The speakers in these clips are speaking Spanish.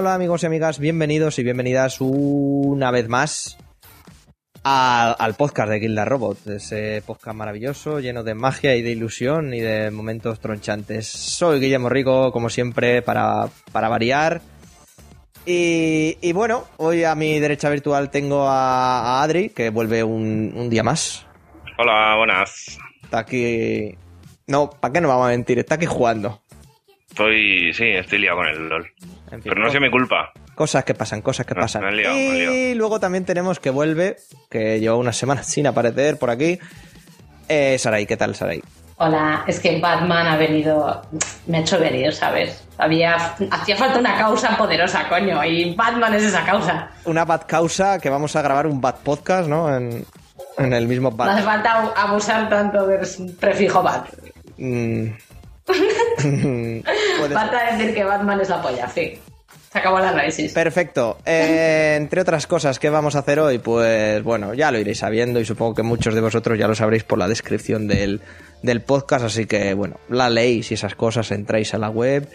Hola, amigos y amigas, bienvenidos y bienvenidas una vez más al, al podcast de Gilda Robot, ese podcast maravilloso, lleno de magia y de ilusión y de momentos tronchantes. Soy Guillermo Rico, como siempre, para, para variar. Y, y bueno, hoy a mi derecha virtual tengo a, a Adri, que vuelve un, un día más. Hola, buenas. Está aquí... No, ¿para qué no vamos a mentir? Está aquí jugando. Estoy, sí, estoy liado con el LOL. En fin, Pero no co- es mi culpa. Cosas que pasan, cosas que pasan. me liado, y luego también tenemos que vuelve, que lleva unas semanas sin aparecer por aquí. Eh, Sarai, ¿qué tal, Sarai? Hola, es que Batman ha venido, me ha hecho venir, ¿sabes? Había, hacía falta una causa poderosa, coño, y Batman es esa causa. Una bad causa que vamos a grabar un bad podcast, ¿no? En, en el mismo No hace falta abu- abusar tanto del prefijo Bat. Mm. Falta decir que Batman es la polla, sí. Se acabó el análisis. Perfecto. Eh, entre otras cosas, ¿qué vamos a hacer hoy? Pues bueno, ya lo iréis sabiendo y supongo que muchos de vosotros ya lo sabréis por la descripción del, del podcast, así que bueno, la leéis y esas cosas, entráis a la web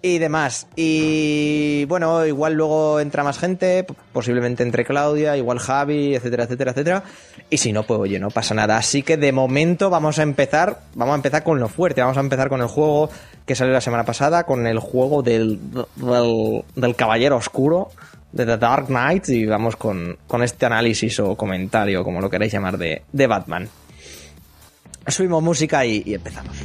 y demás. Y bueno, igual luego entra más gente, posiblemente entre Claudia, igual Javi, etcétera, etcétera, etcétera. Y si no, pues oye, no pasa nada. Así que de momento vamos a empezar, vamos a empezar con lo fuerte, vamos a empezar con el juego que salió la semana pasada, con el juego del, del, del Caballero Oscuro, de The Dark Knight, y vamos con, con este análisis o comentario, como lo queréis llamar, de, de Batman. Subimos música y empezamos.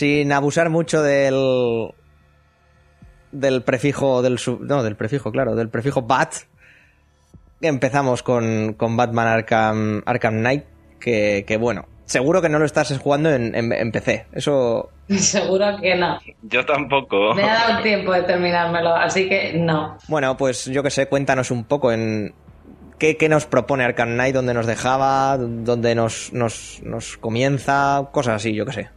Sin abusar mucho del. del prefijo. del sub- No, del prefijo, claro, del prefijo Bat. Empezamos con, con Batman Arkham, Arkham Knight. Que, que bueno, seguro que no lo estás jugando en, en- en PC. Eso. Seguro que no. Yo tampoco. Me ha dado tiempo de terminármelo, así que no. Bueno, pues yo que sé, cuéntanos un poco en. ¿Qué, qué nos propone Arkham Knight? ¿Dónde nos dejaba? ¿Dónde nos, nos, nos comienza? Cosas así, yo que sé.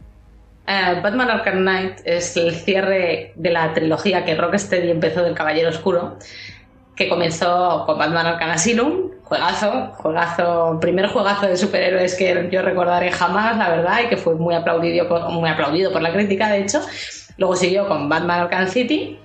Eh, Batman Arkham Knight es el cierre de la trilogía que Rocksteady empezó del Caballero Oscuro, que comenzó con Batman Arkham Asylum, juegazo, juegazo, primer juegazo de superhéroes que yo recordaré jamás, la verdad, y que fue muy aplaudido muy aplaudido por la crítica, de hecho. Luego siguió con Batman Arkham City,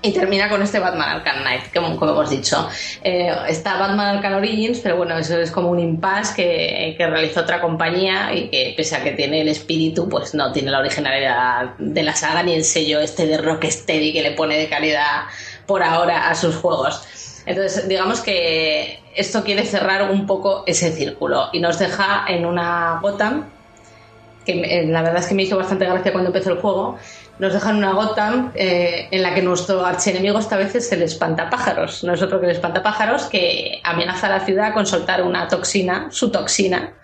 y termina con este Batman Arkham Knight, como, como hemos dicho. Eh, está Batman Arkham Origins, pero bueno, eso es como un impasse que, que realizó otra compañía y que pese a que tiene el espíritu, pues no tiene la originalidad de la saga ni el sello este de Rocksteady que le pone de calidad por ahora a sus juegos. Entonces, digamos que esto quiere cerrar un poco ese círculo y nos deja en una Gotham que la verdad es que me hizo bastante gracia cuando empezó el juego, nos dejan una Gotham eh, en la que nuestro archienemigo esta vez es el espantapájaros. No es otro que el espantapájaros que amenaza a la ciudad con soltar una toxina, su toxina,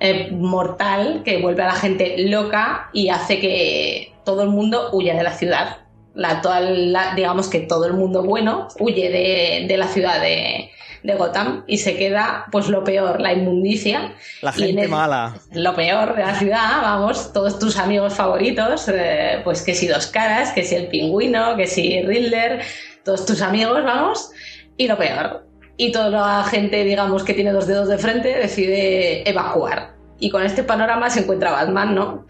eh, mortal, que vuelve a la gente loca y hace que todo el mundo huya de la ciudad. La, toda la- digamos que todo el mundo bueno huye de, de la ciudad de, de Gotham y se queda pues lo peor, la inmundicia. La Y en gente el- mala. lo peor de la ciudad, vamos, todos tus amigos favoritos, eh, pues que si Dos Caras, que si el Pingüino, que si Riddler, todos tus amigos, vamos, y lo peor. Y toda la gente, digamos, que tiene dos dedos de frente, decide evacuar. Y con este panorama se encuentra Batman, ¿no?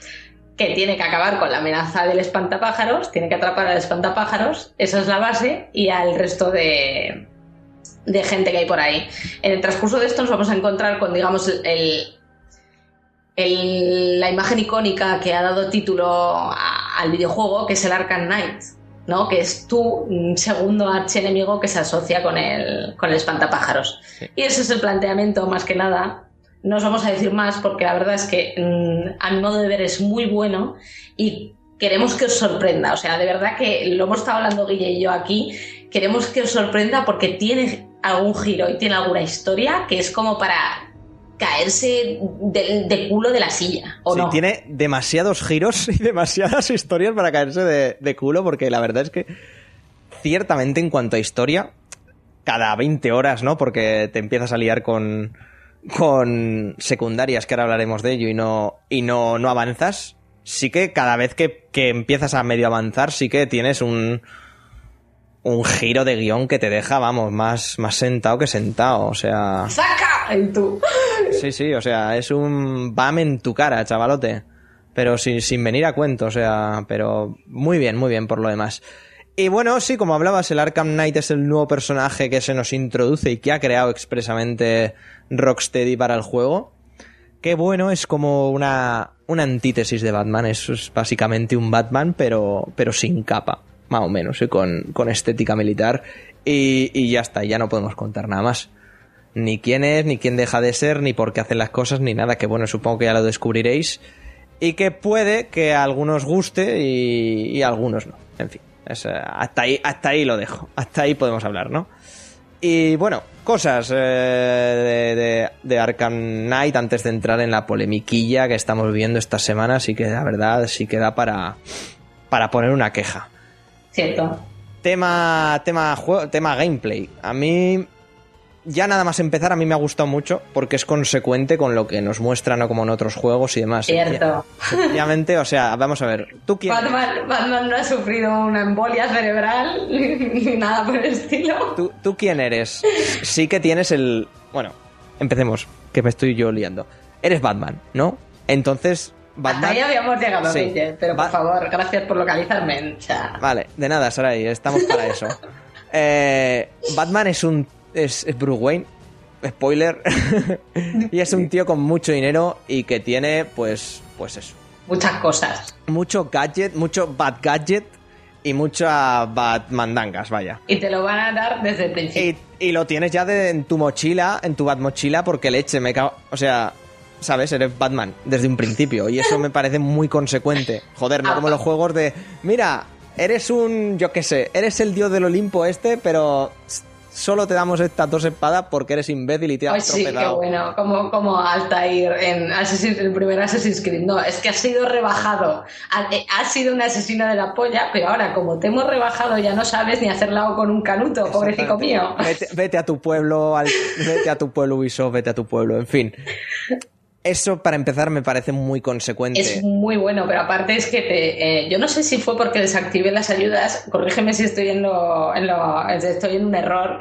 Que tiene que acabar con la amenaza del espantapájaros, tiene que atrapar al espantapájaros, esa es la base, y al resto de, de gente que hay por ahí. En el transcurso de esto nos vamos a encontrar con, digamos, el, el- la imagen icónica que ha dado título a- al videojuego, que es el Arkham Knight. ¿no? Que es tu segundo archienemigo que se asocia con el, con el espantapájaros. Y ese es el planteamiento, más que nada. No os vamos a decir más porque la verdad es que mm, a mi modo de ver es muy bueno y queremos que os sorprenda. O sea, de verdad que lo hemos estado hablando Guille y yo aquí. Queremos que os sorprenda porque tiene algún giro y tiene alguna historia que es como para caerse de, culo de la silla. ¿o sí, tiene demasiados giros y demasiadas historias para caerse de, culo, porque la verdad es que ciertamente en cuanto a historia, cada 20 horas, ¿no? Porque te empiezas a liar con, con secundarias, que ahora hablaremos de ello, y no, y no, no avanzas. Sí que cada vez que, que empiezas a medio avanzar, sí que tienes un, un giro de guion que te deja, vamos, más, más sentado que sentado. O sea. ¡Saca! En tú. Sí, sí, o sea, es un bam en tu cara, chavalote. Pero sin, sin venir a cuento, o sea, pero muy bien, muy bien por lo demás. Y bueno, sí, como hablabas, el Arkham Knight es el nuevo personaje que se nos introduce y que ha creado expresamente Rocksteady para el juego. Que bueno, es como una, una antítesis de Batman, es, básicamente un Batman, pero, pero sin capa más o menos, ¿eh? con, con, estética militar. Y, y, ya está, ya no podemos contar nada más. Ni quién es, ni quién deja de ser, ni por qué hacen las cosas, ni nada, que bueno, supongo que ya lo descubriréis. Y que puede que a algunos guste y, y a algunos no. En fin, es, hasta, ahí, hasta ahí lo dejo. Hasta ahí podemos hablar, ¿no? Y bueno, cosas eh, de, de, de, Arkham Knight antes de entrar en la polemiquilla que estamos viviendo esta semana, sí que la verdad sí que da para, para poner una queja. Cierto. Tema, tema, juego, tema gameplay. A mí, ya nada más empezar, a mí me ha gustado mucho porque es consecuente con lo que nos muestran, ¿no? Como en otros juegos y demás. Cierto. Obviamente, o sea, vamos a ver. ¿tú quién Batman, Batman, no ha sufrido una embolia cerebral ni nada por el estilo. ¿Tú, ¿Tú quién eres? Sí que tienes el. Bueno, empecemos, que me estoy yo liando. Eres Batman, ¿no? Entonces, Batman. Hasta ahí habíamos llegado, sí. pero por favor, gracias por localizarme. Vale, de nada, Sarai, estamos para eso. eh, Batman es un. Es, es Bruce Wayne. Spoiler. y es un tío con mucho dinero y que tiene, pues. Pues eso. Muchas cosas. Mucho gadget, mucho bad gadget y muchas bad mandangas, vaya. Y te lo van a dar desde el principio. Y, y lo tienes ya de, en tu mochila, en tu bad mochila, porque leche, me cago. O sea, ¿sabes? Eres Batman desde un principio. Y eso me parece muy consecuente. Joder, no como los juegos de. Mira, eres un. Yo qué sé, eres el dios del Olimpo este, pero. Solo te damos estas dos espadas porque eres imbécil y te has Ay, sí, qué bueno. Como, como Altair en Assassin's, el primer Assassin's Creed. No, es que has sido rebajado. Eh, has sido un asesino de la polla, pero ahora, como te hemos rebajado, ya no sabes ni hacer lado con un canuto, pobrecito mío. Vete, vete, a tu pueblo, al, vete a tu pueblo, Ubisoft, vete a tu pueblo, en fin. Eso, para empezar, me parece muy consecuente. Es muy bueno, pero aparte es que te, eh, yo no sé si fue porque desactivé las ayudas, corrígeme si estoy en, lo, en lo, estoy en un error,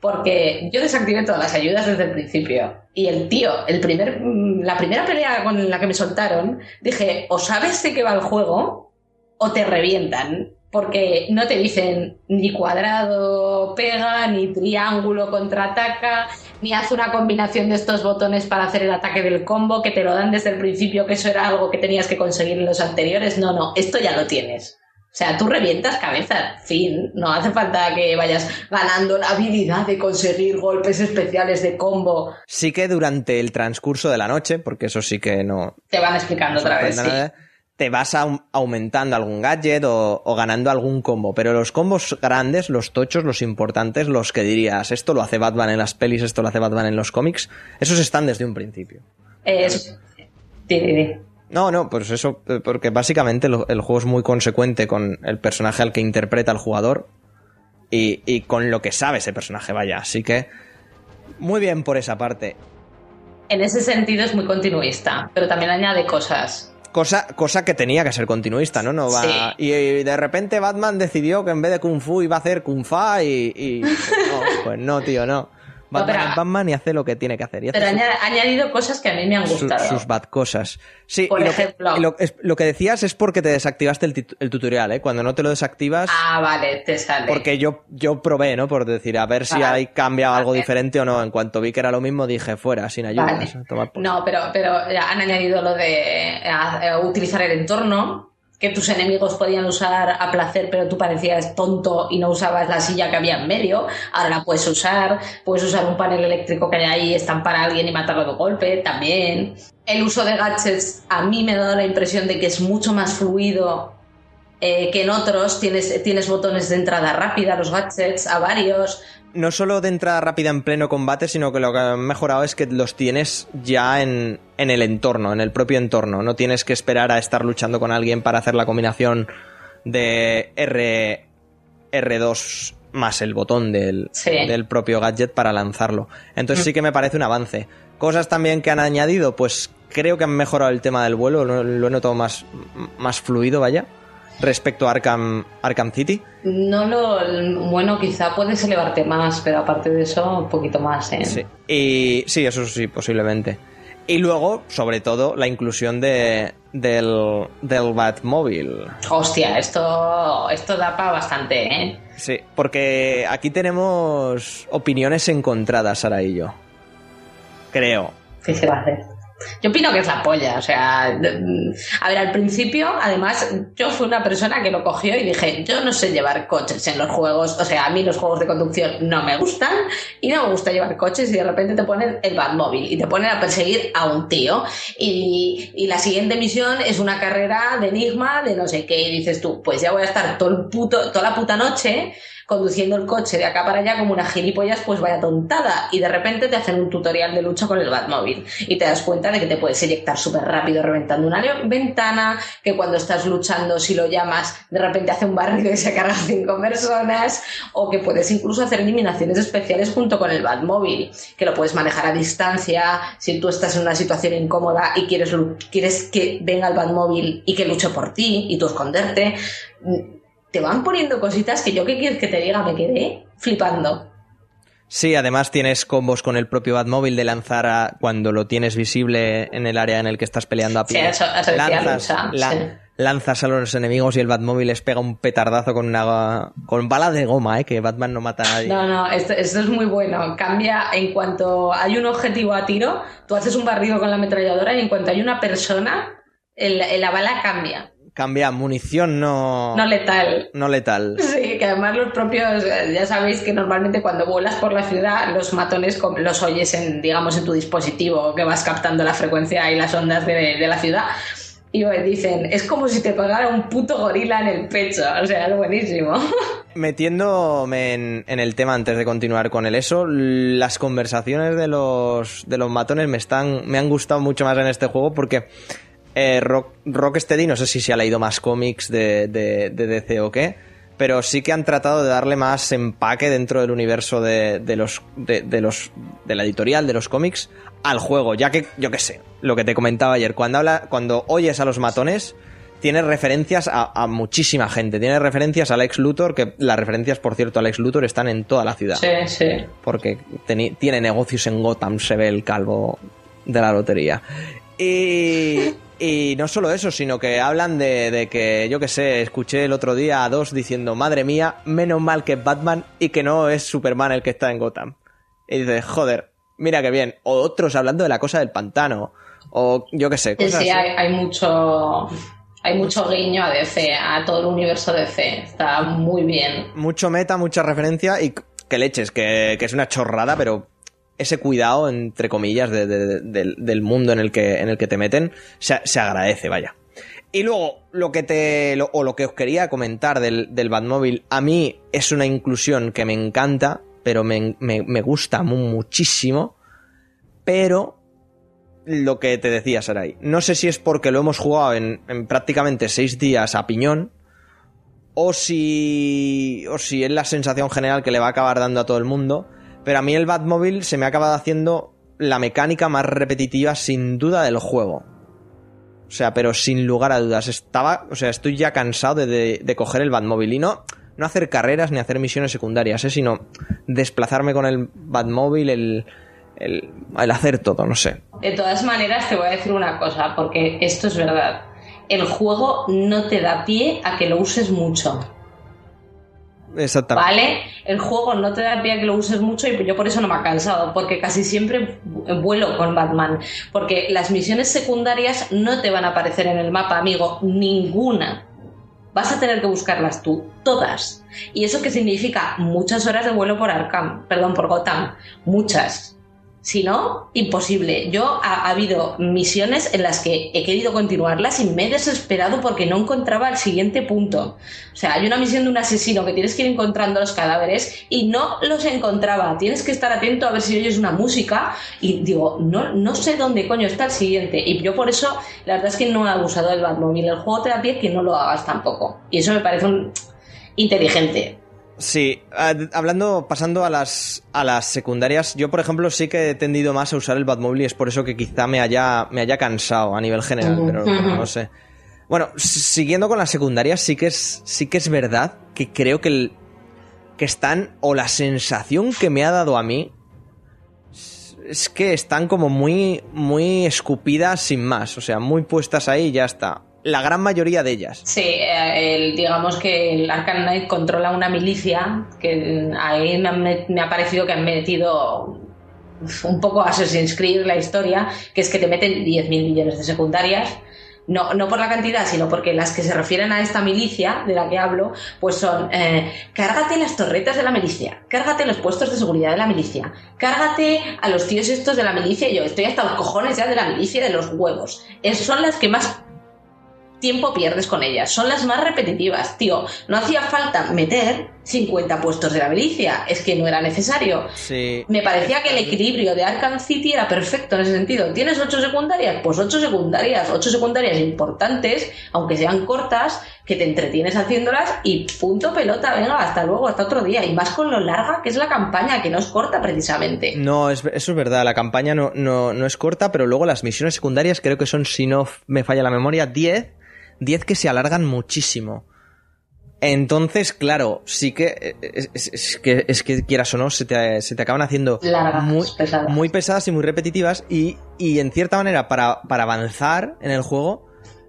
porque yo desactivé todas las ayudas desde el principio. Y el tío, el primer, mm, la primera pelea con la que me soltaron, dije, o sabes de qué va el juego, o te revientan porque no te dicen ni cuadrado pega, ni triángulo contraataca, ni haz una combinación de estos botones para hacer el ataque del combo, que te lo dan desde el principio, que eso era algo que tenías que conseguir en los anteriores. No, no, esto ya lo tienes. O sea, tú revientas cabeza, fin, no hace falta que vayas ganando la habilidad de conseguir golpes especiales de combo. Sí que durante el transcurso de la noche, porque eso sí que no... Te van explicando otra vez, sí te vas aumentando algún gadget o, ganando algún combo. Pero los combos grandes, los tochos, los importantes, los que dirías, esto lo hace Batman en las pelis, esto lo hace Batman en los cómics, esos están desde un principio. Es... No, no, pues eso, eh, porque básicamente el, juego es muy consecuente con el personaje al que interpreta el jugador y, y con lo que sabe ese personaje, vaya. Así que, muy bien por esa parte. En ese sentido es muy continuista, pero también añade cosas Cosa, cosa que tenía que ser continuista, ¿no? no va... y, de repente Batman decidió que en vez de Kung Fu iba a hacer Kung Fa y... y... no, pues no, tío, no. Batman es Batman y hace lo que tiene que hacer. pero ha añadido cosas que a mí me han gustado. Sus, bad cosas. Sí, Por y ejemplo. Lo que, lo, que decías es porque te desactivaste el, el, tutorial, ¿eh? Cuando no te lo desactivas. Ah, vale, te sale. Porque yo, yo probé, ¿no? Por decir, a ver si hay cambia vale. algo diferente o no. En cuanto vi que era lo mismo, dije, fuera, sin ayuda. Vale. No, pero, pero ya han añadido lo de uh, utilizar el entorno que tus enemigos podían usar a placer, pero tú parecías tonto y no usabas la silla que había en medio. Ahora la puedes usar, puedes usar un panel eléctrico que hay ahí, estampar a alguien y matarlo de golpe, también. El uso de gadgets a mí me ha dado la impresión de que es mucho más fluido eh, que en otros. Tienes, tienes botones de entrada rápida, los gadgets, a varios no solo de entrada rápida en pleno combate, sino que lo que han mejorado es que los tienes ya en, en, el entorno, en el propio entorno. No tienes que esperar a estar luchando con alguien para hacer la combinación de R, R2 más el botón del, del propio gadget para lanzarlo. Entonces sí que me parece un avance. Cosas también que han añadido, pues creo que han mejorado el tema del vuelo, lo, lo he notado más, más fluido, vaya respecto a Arkham, Arkham City? No lo. Bueno, quizá puedes elevarte más, pero aparte de eso, un poquito más, ¿eh? Sí. Y sí, eso sí, posiblemente. Y luego, sobre todo, la inclusión de, del, del Batmóvil. Hostia, esto, esto da para bastante, ¿eh? Sí, porque aquí tenemos opiniones encontradas, Sara y yo. Creo. ¿Qué se va a hacer? Yo opino que es la polla, o sea, a ver, al principio, además, yo fui una persona que lo cogió y dije, yo no sé llevar coches en los juegos, o sea, a mí los juegos de conducción no me gustan y no me gusta llevar coches y de repente te ponen el Batmóvil y te ponen a perseguir a un tío y, y la siguiente misión es una carrera de enigma de no sé qué y dices tú, pues ya voy a estar todo el puto, toda la puta noche conduciendo el coche de acá para allá como una gilipollas, pues vaya tontada. Y de repente te hacen un tutorial de lucha con el Batmóvil y te das cuenta de que te puedes eyectar súper rápido reventando una ventana, que cuando estás luchando, si lo llamas, de repente hace un barrido y se carga cinco personas, o que puedes incluso hacer eliminaciones especiales junto con el Batmóvil, que lo puedes manejar a distancia, si tú estás en una situación incómoda y quieres, quieres que venga el Batmóvil y que luche por ti y tú esconderte te van poniendo cositas que yo que quieres que te diga, me quedé flipando. Sí, además tienes combos con el propio Batmóvil de lanzar a, cuando lo tienes visible en el área en el que estás peleando a pie. Sí, eso, lanzas, lanzas a los enemigos y el Batmóvil les pega un petardazo con una con bala de goma, ¿eh? que Batman no mata a nadie. No, no, esto, esto, es muy bueno. Cambia en cuanto hay un objetivo a tiro, tú haces un barrido con la ametralladora y en cuanto hay una persona, el, la bala cambia cambia munición no... No letal. No letal. Sí, que además los propios, ya sabéis que normalmente cuando vuelas por la ciudad los matones los oyes en, digamos, en tu dispositivo, que vas captando la frecuencia y las ondas de, la ciudad. Y dicen, es como si te pegara un puto gorila en el pecho. O sea, es buenísimo. Metiéndome en, en, el tema antes de continuar con el eso, las conversaciones de los, de los matones me, están, me han gustado mucho más en este juego porque eh, Rock, Rocksteady, no sé si se ha leído más cómics de, de, DC o qué, pero sí que han tratado de darle más empaque dentro del universo de, los, de, los de la editorial de los cómics al juego, ya que yo qué sé, lo que te comentaba ayer, cuando habla, cuando oyes a los matones tiene referencias a, muchísima gente, tiene referencias al ex Luthor, que las referencias, por cierto, al ex Luthor están en toda la ciudad. Sí, sí. Porque tiene negocios en Gotham, se ve el calvo de la lotería. Y, y no solo eso, sino que hablan de, que, yo que sé, escuché el otro día a dos diciendo, madre mía, menos mal que es Batman y que no es Superman el que está en Gotham. Y dices, joder, mira qué bien. O otros hablando de la cosa del pantano. O yo que sé. Cosas sí, hay, mucho. Hay mucho guiño a DC, a todo el universo DC. Está muy bien. Mucho meta, mucha referencia y que leches, que, que es una chorrada, pero ese cuidado, entre comillas, del mundo en el que, en el que te meten, se, agradece, vaya. Y luego, lo que te. o lo que os quería comentar del, del Batmóvil, a mí es una inclusión que me encanta, pero me, gusta muchísimo. Pero. Lo que te decía, Sarai. No sé si es porque lo hemos jugado en, en prácticamente seis días a piñón. O si. O si es la sensación general que le va a acabar dando a todo el mundo pero a mí el Batmobile se me ha acabado haciendo la mecánica más repetitiva sin duda del juego. O sea, pero sin lugar a dudas. Estaba, o sea, estoy ya cansado de, coger el Batmobile y no, no hacer carreras ni hacer misiones secundarias, ¿eh? sino desplazarme con el Batmobile, el, el, el hacer todo, no sé. De todas maneras, te voy a decir una cosa, porque esto es verdad. El juego no te da pie a que lo uses mucho. Exactamente. ¿Vale? El juego no te da pie a que lo uses mucho y yo por eso no me ha cansado, porque casi siempre vuelo con Batman. Porque las misiones secundarias no te van a aparecer en el mapa, amigo, ninguna. vas a tener que buscarlas tú, todas. ¿Y eso qué significa? Muchas horas de vuelo por Arkham, perdón, por Gotham, muchas. Si no, imposible. Yo ha, habido misiones en las que he querido continuarlas y me he desesperado porque no encontraba el siguiente punto. O sea, hay una misión de un asesino que tienes que ir encontrando los cadáveres y no los encontraba. Tienes que estar atento a ver si oyes una música y digo, no, no sé dónde coño está el siguiente. Y yo por eso, la verdad es que no he abusado del Batmobile. El juego te da pie que no lo hagas tampoco. Y eso me parece un inteligente. Sí, hablando, pasando a las, a las secundarias, yo por ejemplo sí que he tendido más a usar el Batmobile y es por eso que quizá me haya, me haya cansado a nivel general, pero, no sé. Bueno, siguiendo con las secundarias, sí que es, sí que es verdad que creo que, el, que están, o la sensación que me ha dado a mí, es que están como muy, muy escupidas sin más, o sea, muy puestas ahí y ya está la gran mayoría de ellas. Sí, eh, digamos que el Arkham Knight controla una milicia que ahí me, ha parecido que han metido un poco Assassin's Creed la historia, que es que te meten 10.000 millones de secundarias. No, no por la cantidad, sino porque las que se refieren a esta milicia de la que hablo, pues son eh, cárgate las torretas de la milicia, cárgate los puestos de seguridad de la milicia, cárgate a los tíos estos de la milicia. Yo estoy hasta los cojones ya de la milicia de los huevos. Es, son las que más tiempo pierdes con ellas. Son las más repetitivas, tío. No hacía falta meter 50 puestos de la milicia, es que no era necesario. Sí. Me parecía que el equilibrio de Arkham City era perfecto en ese sentido. ¿Tienes 8 secundarias? Pues 8 secundarias, 8 secundarias importantes, aunque sean cortas, que te entretienes haciéndolas y punto pelota, venga, hasta luego, hasta otro día. Y más con lo larga que es la campaña, que no es corta precisamente. No, eso es verdad, la campaña no, no, no es corta, pero luego las misiones secundarias creo que son, si no me falla la memoria, 10 10 que se alargan muchísimo. Entonces, claro, sí que es, que, es que quieras o no, se te, se te acaban haciendo muy, pesadas. muy pesadas y muy repetitivas y, y en cierta manera para, para, avanzar en el juego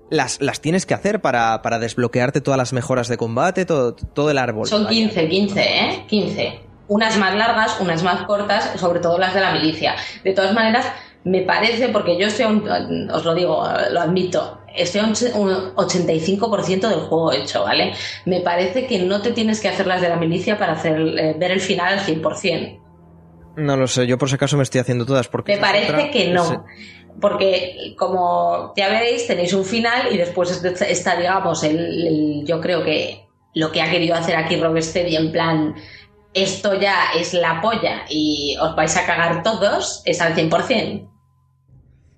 las, las tienes que hacer para, para, desbloquearte todas las mejoras de combate, todo, todo el árbol. Son 15, 15, ¿eh? 15. Unas más largas, unas más cortas, sobre todo las de la milicia. De todas maneras, me parece, porque yo estoy, os lo digo, lo admito, estoy un 85% del juego hecho, ¿vale? Me parece que no te tienes que hacer las de la milicia para hacer, eh, ver el final al 100%. No lo sé, yo por si acaso me estoy haciendo todas porque... Me parece que no. Porque como ya veréis, tenéis un final y después está, digamos, el, yo creo que lo que ha querido hacer aquí Rocksteady en plan, esto ya es la polla y os vais a cagar todos, es al 100%.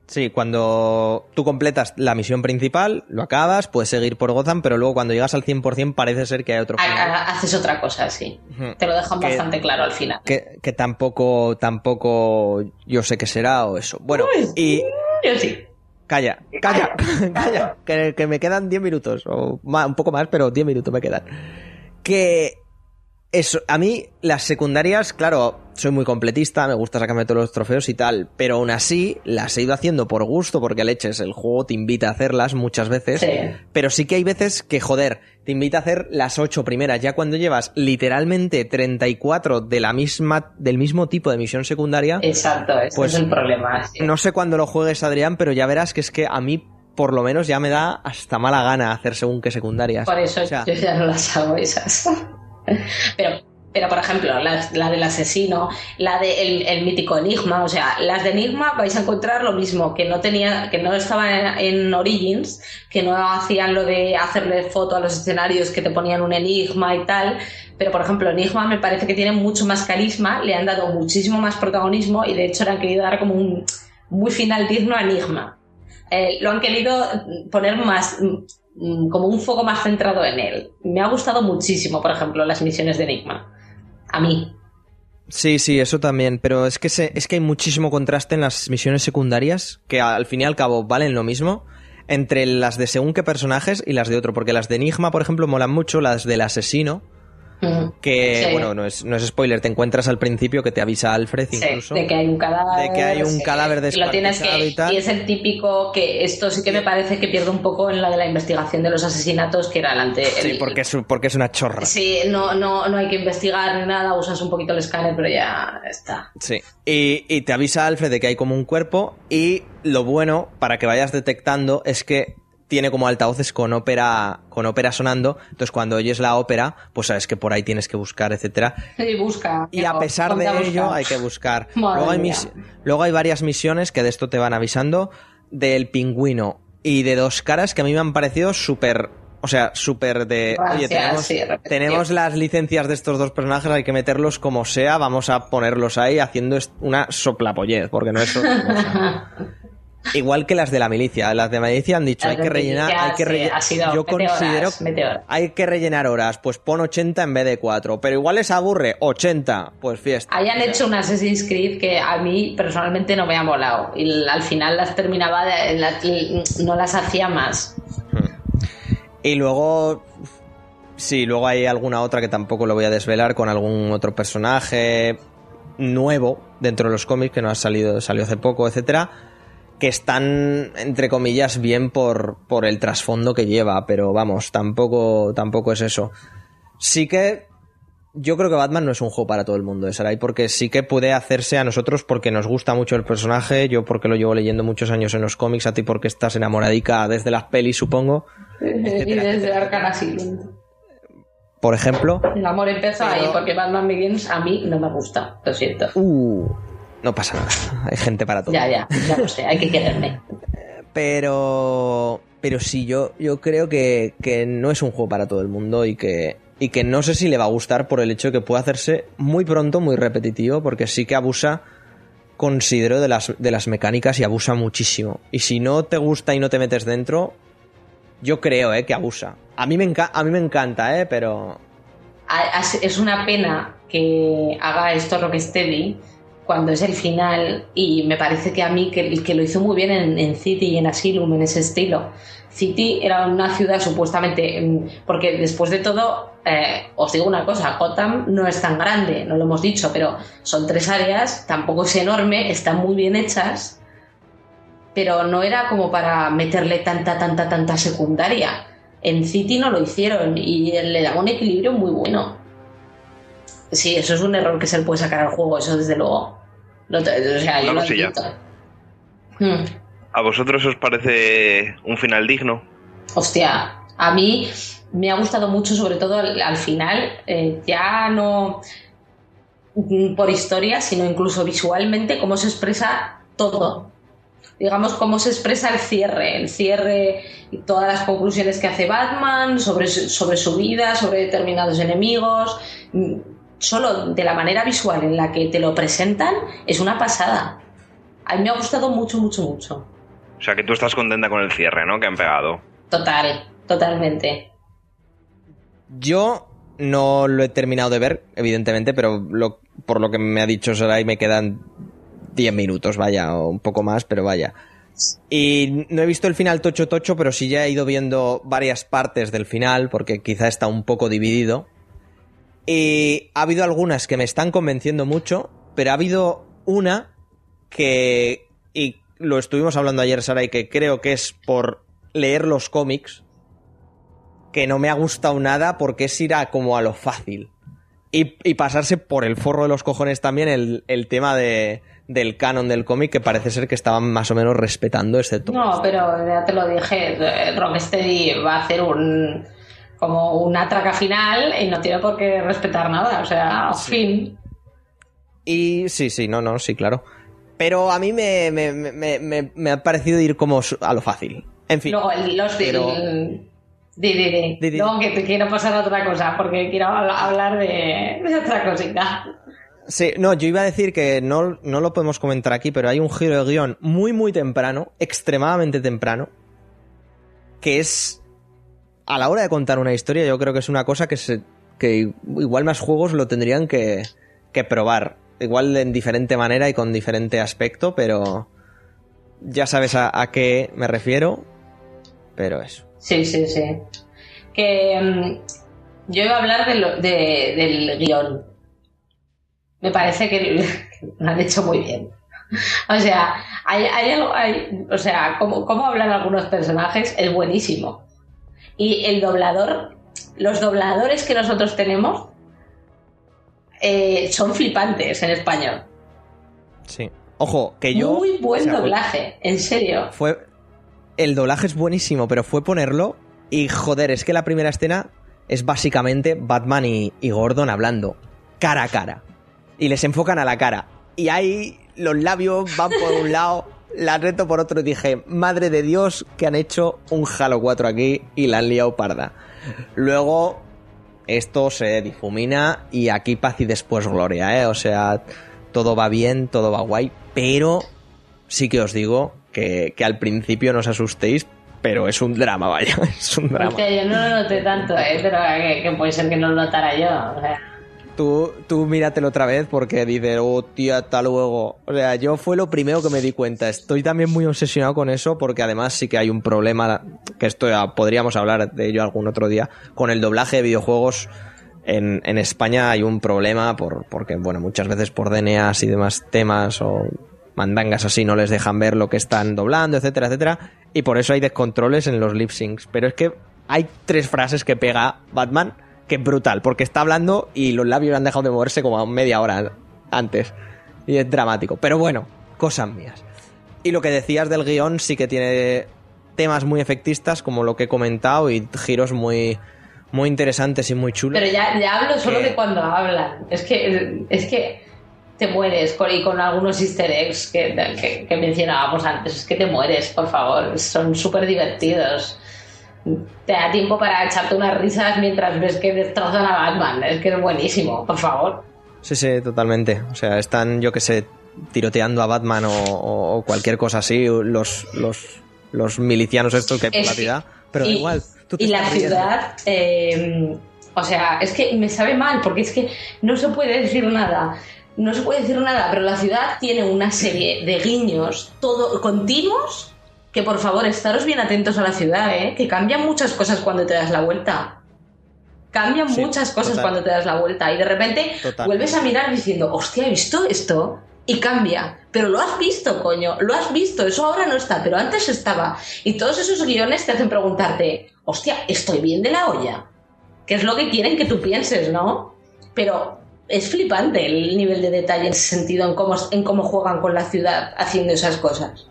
Sí, cuando tú completas la misión principal, lo acabas, puedes seguir por Gotham, pero luego cuando llegas al 100% parece ser que hay otro final. Haces otra cosa, sí. Te lo dejan bastante claro al final. Que, que, tampoco, tampoco yo sé qué será o eso. Bueno, y... Yo sí. Calla, calla, calla, que, que me quedan 10 minutos, o un poco más, pero 10 minutos me quedan. Que eso, a mí las secundarias, claro, soy muy completista, me gusta sacarme todos los trofeos y tal, pero aún así las he ido haciendo por gusto, porque leches, el juego te invita a hacerlas muchas veces, pero sí que hay veces que, joder, te invita a hacer las ocho primeras, ya cuando llevas literalmente 34 de la misma, del mismo tipo de misión secundaria. Exacto, ese pues, es el problema. No sé cuándo lo juegues, Adrián, pero ya verás que es que a mí por lo menos ya me da hasta mala gana hacer según qué secundarias. Por eso yo ya no las hago esas. Pero, pero por ejemplo, la, del asesino, la del el mítico Enigma, o sea, las de Enigma vais a encontrar lo mismo, que no tenía, que no estaba en, Origins, que no hacían lo de hacerle foto a los escenarios que te ponían un enigma y tal. Pero, por ejemplo, Enigma me parece que tiene mucho más carisma, le han dado muchísimo más protagonismo y de hecho le han querido dar como un muy final digno a Enigma. Eh, lo han querido poner más como un foco más centrado en él. Me ha gustado muchísimo, por ejemplo, las misiones de Enigma. A mí. Sí, sí, eso también, pero es que, es que hay muchísimo contraste en las misiones secundarias, que al fin y al cabo valen lo mismo, entre las de según qué personajes y las de otro, porque las de Enigma, por ejemplo, molan mucho, las del asesino, que, bueno, no es, no es spoiler, te encuentras al principio que te avisa Alfred incluso. de que hay un cadáver. De que hay un cadáver y, y, es el típico que esto sí que me parece que pierde un poco en la de la investigación de los asesinatos, que era delante. Sí, porque, es, porque es una chorra. Sí, no, no, no hay que investigar ni nada, usas un poquito el escáner, pero ya está. Sí. Y, y te avisa Alfred de que hay como un cuerpo y lo bueno, para que vayas detectando, es que tiene como altavoces con ópera, con ópera sonando. Entonces, cuando oyes la ópera, pues sabes que por ahí tienes que buscar, etcétera. Y busca. Y a pesar de ello, buscar. hay que buscar. Luego hay, mis- luego hay varias misiones que de esto te van avisando. Del pingüino y de dos caras que a mí me han parecido súper. O sea, súper de. Oye, Gracias, tenemos, sí, tenemos las licencias de estos dos personajes, hay que meterlos como sea. Vamos a ponerlos ahí haciendo una soplapollez, porque no es otra cosa. Igual que las de la milicia. Las de la milicia han dicho, Las hay que rellenar. Hay que sí, relle- ha sido Yo considero. meteoras. Hay que rellenar horas. Pues pon 80 en vez de 4. Pero igual les aburre 80. Pues fiesta. Hayan hecho un Assassin's Creed que a mí personalmente no me ha molado. Y al final las terminaba, de- la- no las hacía más. Y luego. Sí, luego hay alguna otra que tampoco lo voy a desvelar con algún otro personaje nuevo dentro de los cómics que no ha salido, salió hace poco, etcétera. Que están, entre comillas, bien por, por el trasfondo que lleva, pero vamos, tampoco, tampoco es eso. Sí que yo creo que Batman no es un juego para todo el mundo de Sarai, porque sí que puede hacerse a nosotros porque nos gusta mucho el personaje, yo porque lo llevo leyendo muchos años en los cómics, a ti porque estás enamoradica desde las pelis, supongo. y desde Arkham Asylum. Por ejemplo, El amor Pero- ahí porque Batman Begins a mí no me gusta. Lo siento. uh, no pasa nada, hay gente para todo. Ya, ya, ya lo sé. Hay que quererme. Pero, pero sí, yo, yo creo que, que no es un juego para todo el mundo y que, y que no sé si le va a gustar por el hecho de que puede hacerse muy pronto, muy repetitivo, porque sí que abusa, considero, de las, de las mecánicas y abusa muchísimo. Y si no te gusta y no te metes dentro, yo creo eh, que abusa. A mí me, enca- a mí me encanta, eh, pero... Es una pena que haga esto Rocksteady cuando es el final y me parece que a mí que, que lo hizo muy bien en, City y en Asylum en ese estilo. City era una ciudad supuestamente, mm, porque después de todo, eh, os digo una cosa, Gotham no es tan grande, no lo hemos dicho, pero son tres áreas, tampoco es enorme, están muy bien hechas, pero no era como para meterle tanta, tanta, tanta secundaria. En City no lo hicieron y le daba un equilibrio muy bueno. Sí, eso es un error que se le puede sacar al juego, eso desde luego. No te- o sea, yo Una lo cosilla. admito. Hmm. ¿A vosotros os parece un final digno? Hostia, a mí me ha gustado mucho, sobre todo al, al final, eh, ya no por historia, sino incluso visualmente, cómo se expresa todo. Digamos, cómo se expresa el cierre, el cierre y todas las conclusiones que hace Batman sobre, sobre su vida, sobre determinados enemigos. Solo de la manera visual en la que te lo presentan, es una pasada. A mí me ha gustado mucho, mucho, mucho. O sea, que tú estás contenta con el cierre, ¿no? Que han pegado. Total, totalmente. Yo no lo he terminado de ver, evidentemente, pero lo- por lo que me ha dicho Sarai me quedan 10 minutos, vaya, o un poco más, pero vaya. Y no he visto el final tocho tocho, pero sí ya he ido viendo varias partes del final, porque quizá está un poco dividido. Y ha habido algunas que me están convenciendo mucho, pero ha habido una que, y lo estuvimos hablando ayer, Sara, y que creo que es por leer los cómics, que no me ha gustado nada porque es ir a como a lo fácil. Y, y pasarse por el forro de los cojones también el, el tema de, del canon del cómic, que parece ser que estaban más o menos respetando, excepto. No, pero ya te lo dije, eh, Rocksteady va a hacer un como una traca final y no tiene por qué respetar nada, o sea, fin. Y sí, sí, no, no, sí, claro. Pero a mí me, me, me, me- ha parecido ir como a lo fácil. En fin. Luego el- los pero- Di, di, di. No, que te quiero pasar a otra cosa, porque quiero habl- hablar de, de otra cosita. Sí, no, yo iba a decir que no, no lo podemos comentar aquí, pero hay un giro de guion muy, muy temprano, extremadamente temprano, que es a la hora de contar una historia, yo creo que es una cosa que se que igual más juegos lo tendrían que, probar, igual en diferente manera y con diferente aspecto, pero ya sabes a, qué me refiero, pero eso. Sí, sí, sí. Que mm, yo iba a hablar de del guion. Me parece que lo han hecho muy bien. O sea, hay, hay- o sea, cómo, cómo hablan algunos personajes es buenísimo. Y el doblador, los dobladores que nosotros tenemos eh, son flipantes en español. Sí. Ojo, que yo... muy buen o sea, fue- doblaje, en serio. Fue, el doblaje es buenísimo, pero fue ponerlo y joder, es que la primera escena es básicamente Batman y, y Gordon hablando cara a cara. Y les enfocan a la cara. Y ahí los labios van por un lado, la reto por otro y dije, madre de Dios, que han hecho un Halo 4 aquí y la han liado parda. Luego, esto se difumina y aquí paz y después gloria, ¿eh? O sea, todo va bien, todo va guay, pero sí que os digo que, que al principio no os asustéis, pero es un drama, vaya, es un drama. Yo no lo noté tanto, ¿eh? Pero que, puede ser que no lo notara yo. Tú, tú míratelo otra vez porque dices, oh tía, hasta luego. O sea, yo fue lo primero que me di cuenta. Estoy también muy obsesionado con eso porque además sí que hay un problema, que esto podríamos hablar de ello algún otro día, con el doblaje de videojuegos. En, en España hay un problema por, porque, bueno, muchas veces por DNAs y demás temas o mandangas así no les dejan ver lo que están doblando, etcétera, etcétera. Y por eso hay descontroles en los lip syncs. Pero es que hay tres frases que pega Batman que es brutal, porque está hablando y los labios han dejado de moverse como a media hora antes. Y es dramático. Pero bueno, cosas mías. Y lo que decías del guion sí que tiene temas muy efectistas, como lo que he comentado, y giros muy, muy interesantes y muy chulos. Pero ya, ya hablo solo Que- de cuando hablan. Es que, es que te mueres con, y con algunos easter eggs que, que, que mencionábamos antes. Es que te mueres, por favor. Son súper divertidos. Te da tiempo para echarte unas risas mientras ves que destrozan a Batman. Es que es buenísimo, por favor. Sí, sí, totalmente. O sea, están, yo que sé, tiroteando a Batman o, cualquier cosa así, los, los, los milicianos estos que hay por Es la ciudad. Pero da y, igual. tú te y la riendo. ciudad, eh, o sea, es que me sabe mal, porque es que no se puede decir nada. No se puede decir nada, pero la ciudad tiene una serie de guiños todo continuos que por favor estaros bien atentos a la ciudad, ¿eh? que cambian muchas cosas cuando te das la vuelta. Cambian Sí, muchas cosas total. cuando te das la vuelta y de repente Total. vuelves a mirar diciendo, hostia, ¿he visto esto? Y cambia. Pero lo has visto, coño, lo has visto. Eso ahora no está, pero antes estaba. Y todos esos guiones te hacen preguntarte, hostia, ¿estoy bien de la olla? Que es lo que quieren que tú pienses, ¿no? Pero es flipante el nivel de detalle en ese sentido, en cómo, en cómo juegan con la ciudad haciendo esas cosas.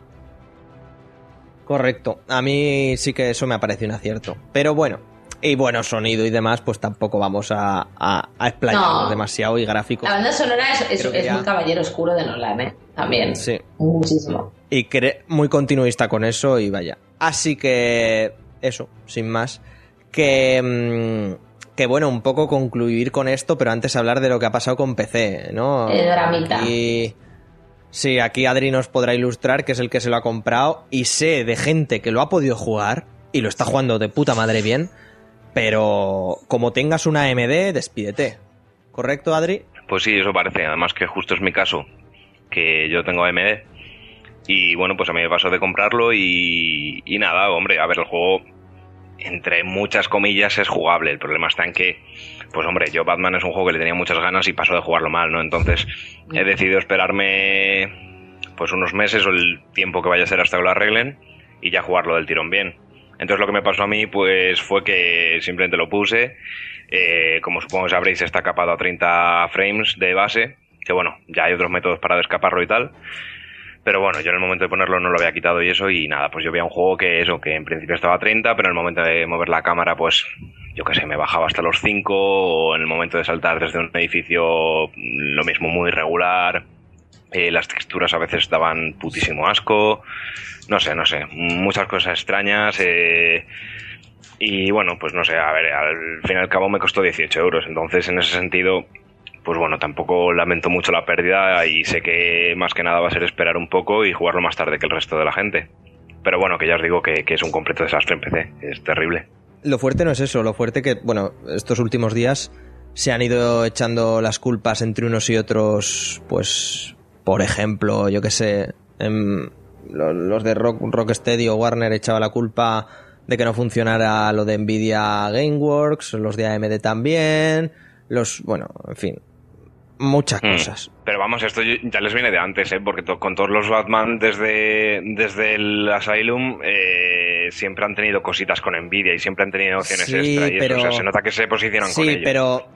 Correcto. A mí sí que eso me parece un acierto. Pero bueno, y bueno, sonido y demás, pues tampoco vamos a, a, a explayarnos No. demasiado y gráficos. La banda sonora es, es, Creo que es ya- muy caballero oscuro de Nolan, ¿eh? También. Sí. Muchísimo. Y muy continuista con eso y vaya. Así que eso, sin más. Que, mm, que bueno, un poco concluir con esto, pero antes hablar de lo que ha pasado con PC, ¿no? El dramita. Aquí- sí, aquí Adri nos podrá ilustrar, que es el que se lo ha comprado, y sé de gente que lo ha podido jugar y lo está jugando de puta madre bien, pero como tengas una AMD, despídete. ¿Correcto, Adri? Pues sí, eso parece. Además que justo es mi caso, que yo tengo AMD. Y bueno, pues a mí me pasó de comprarlo y, y nada, hombre, a ver, el juego, entre muchas comillas, es jugable. El problema está en que, pues hombre, yo Batman es un juego que le tenía muchas ganas y pasó de jugarlo mal, ¿no? Entonces he decidido esperarme pues unos meses o el tiempo que vaya a ser hasta que lo arreglen y ya jugarlo del tirón bien. Entonces lo que me pasó a mí pues fue que simplemente lo puse, eh, como supongo que sabréis está capado a 30 frames de base, que bueno, ya hay otros métodos para descaparlo y tal, pero bueno, yo en el momento de ponerlo no lo había quitado y eso y nada, pues yo veía un juego que eso, que en principio estaba a 30, pero en el momento de mover la cámara pues yo qué sé, me bajaba hasta los 5 o en el momento de saltar desde un edificio lo mismo muy irregular, eh, las texturas a veces daban putísimo asco, no sé, no sé, muchas cosas extrañas. eh, y bueno, pues no sé, a ver, al fin y al cabo me costó 18 euros, entonces en ese sentido, pues bueno, tampoco lamento mucho la pérdida y sé que más que nada va a ser esperar un poco y jugarlo más tarde que el resto de la gente. Pero bueno, que ya os digo que, que es un completo desastre en PC, es terrible. Lo fuerte no es eso, lo fuerte que, bueno, estos últimos días se han ido echando las culpas entre unos y otros, pues, por ejemplo, yo que sé, em, lo- los de Rock, Rocksteady o Warner echaba la culpa de que no funcionara lo de Nvidia Gameworks, los de AMD también, los, bueno, en fin, muchas Mm. cosas. Pero vamos, esto ya les viene de antes, ¿eh? porque to- con todos los Batman desde, desde el Asylum eh, siempre han tenido cositas con Nvidia y siempre han tenido opciones Sí, extra y eso, o sea, se nota que se posicionan con Sí, ello. pero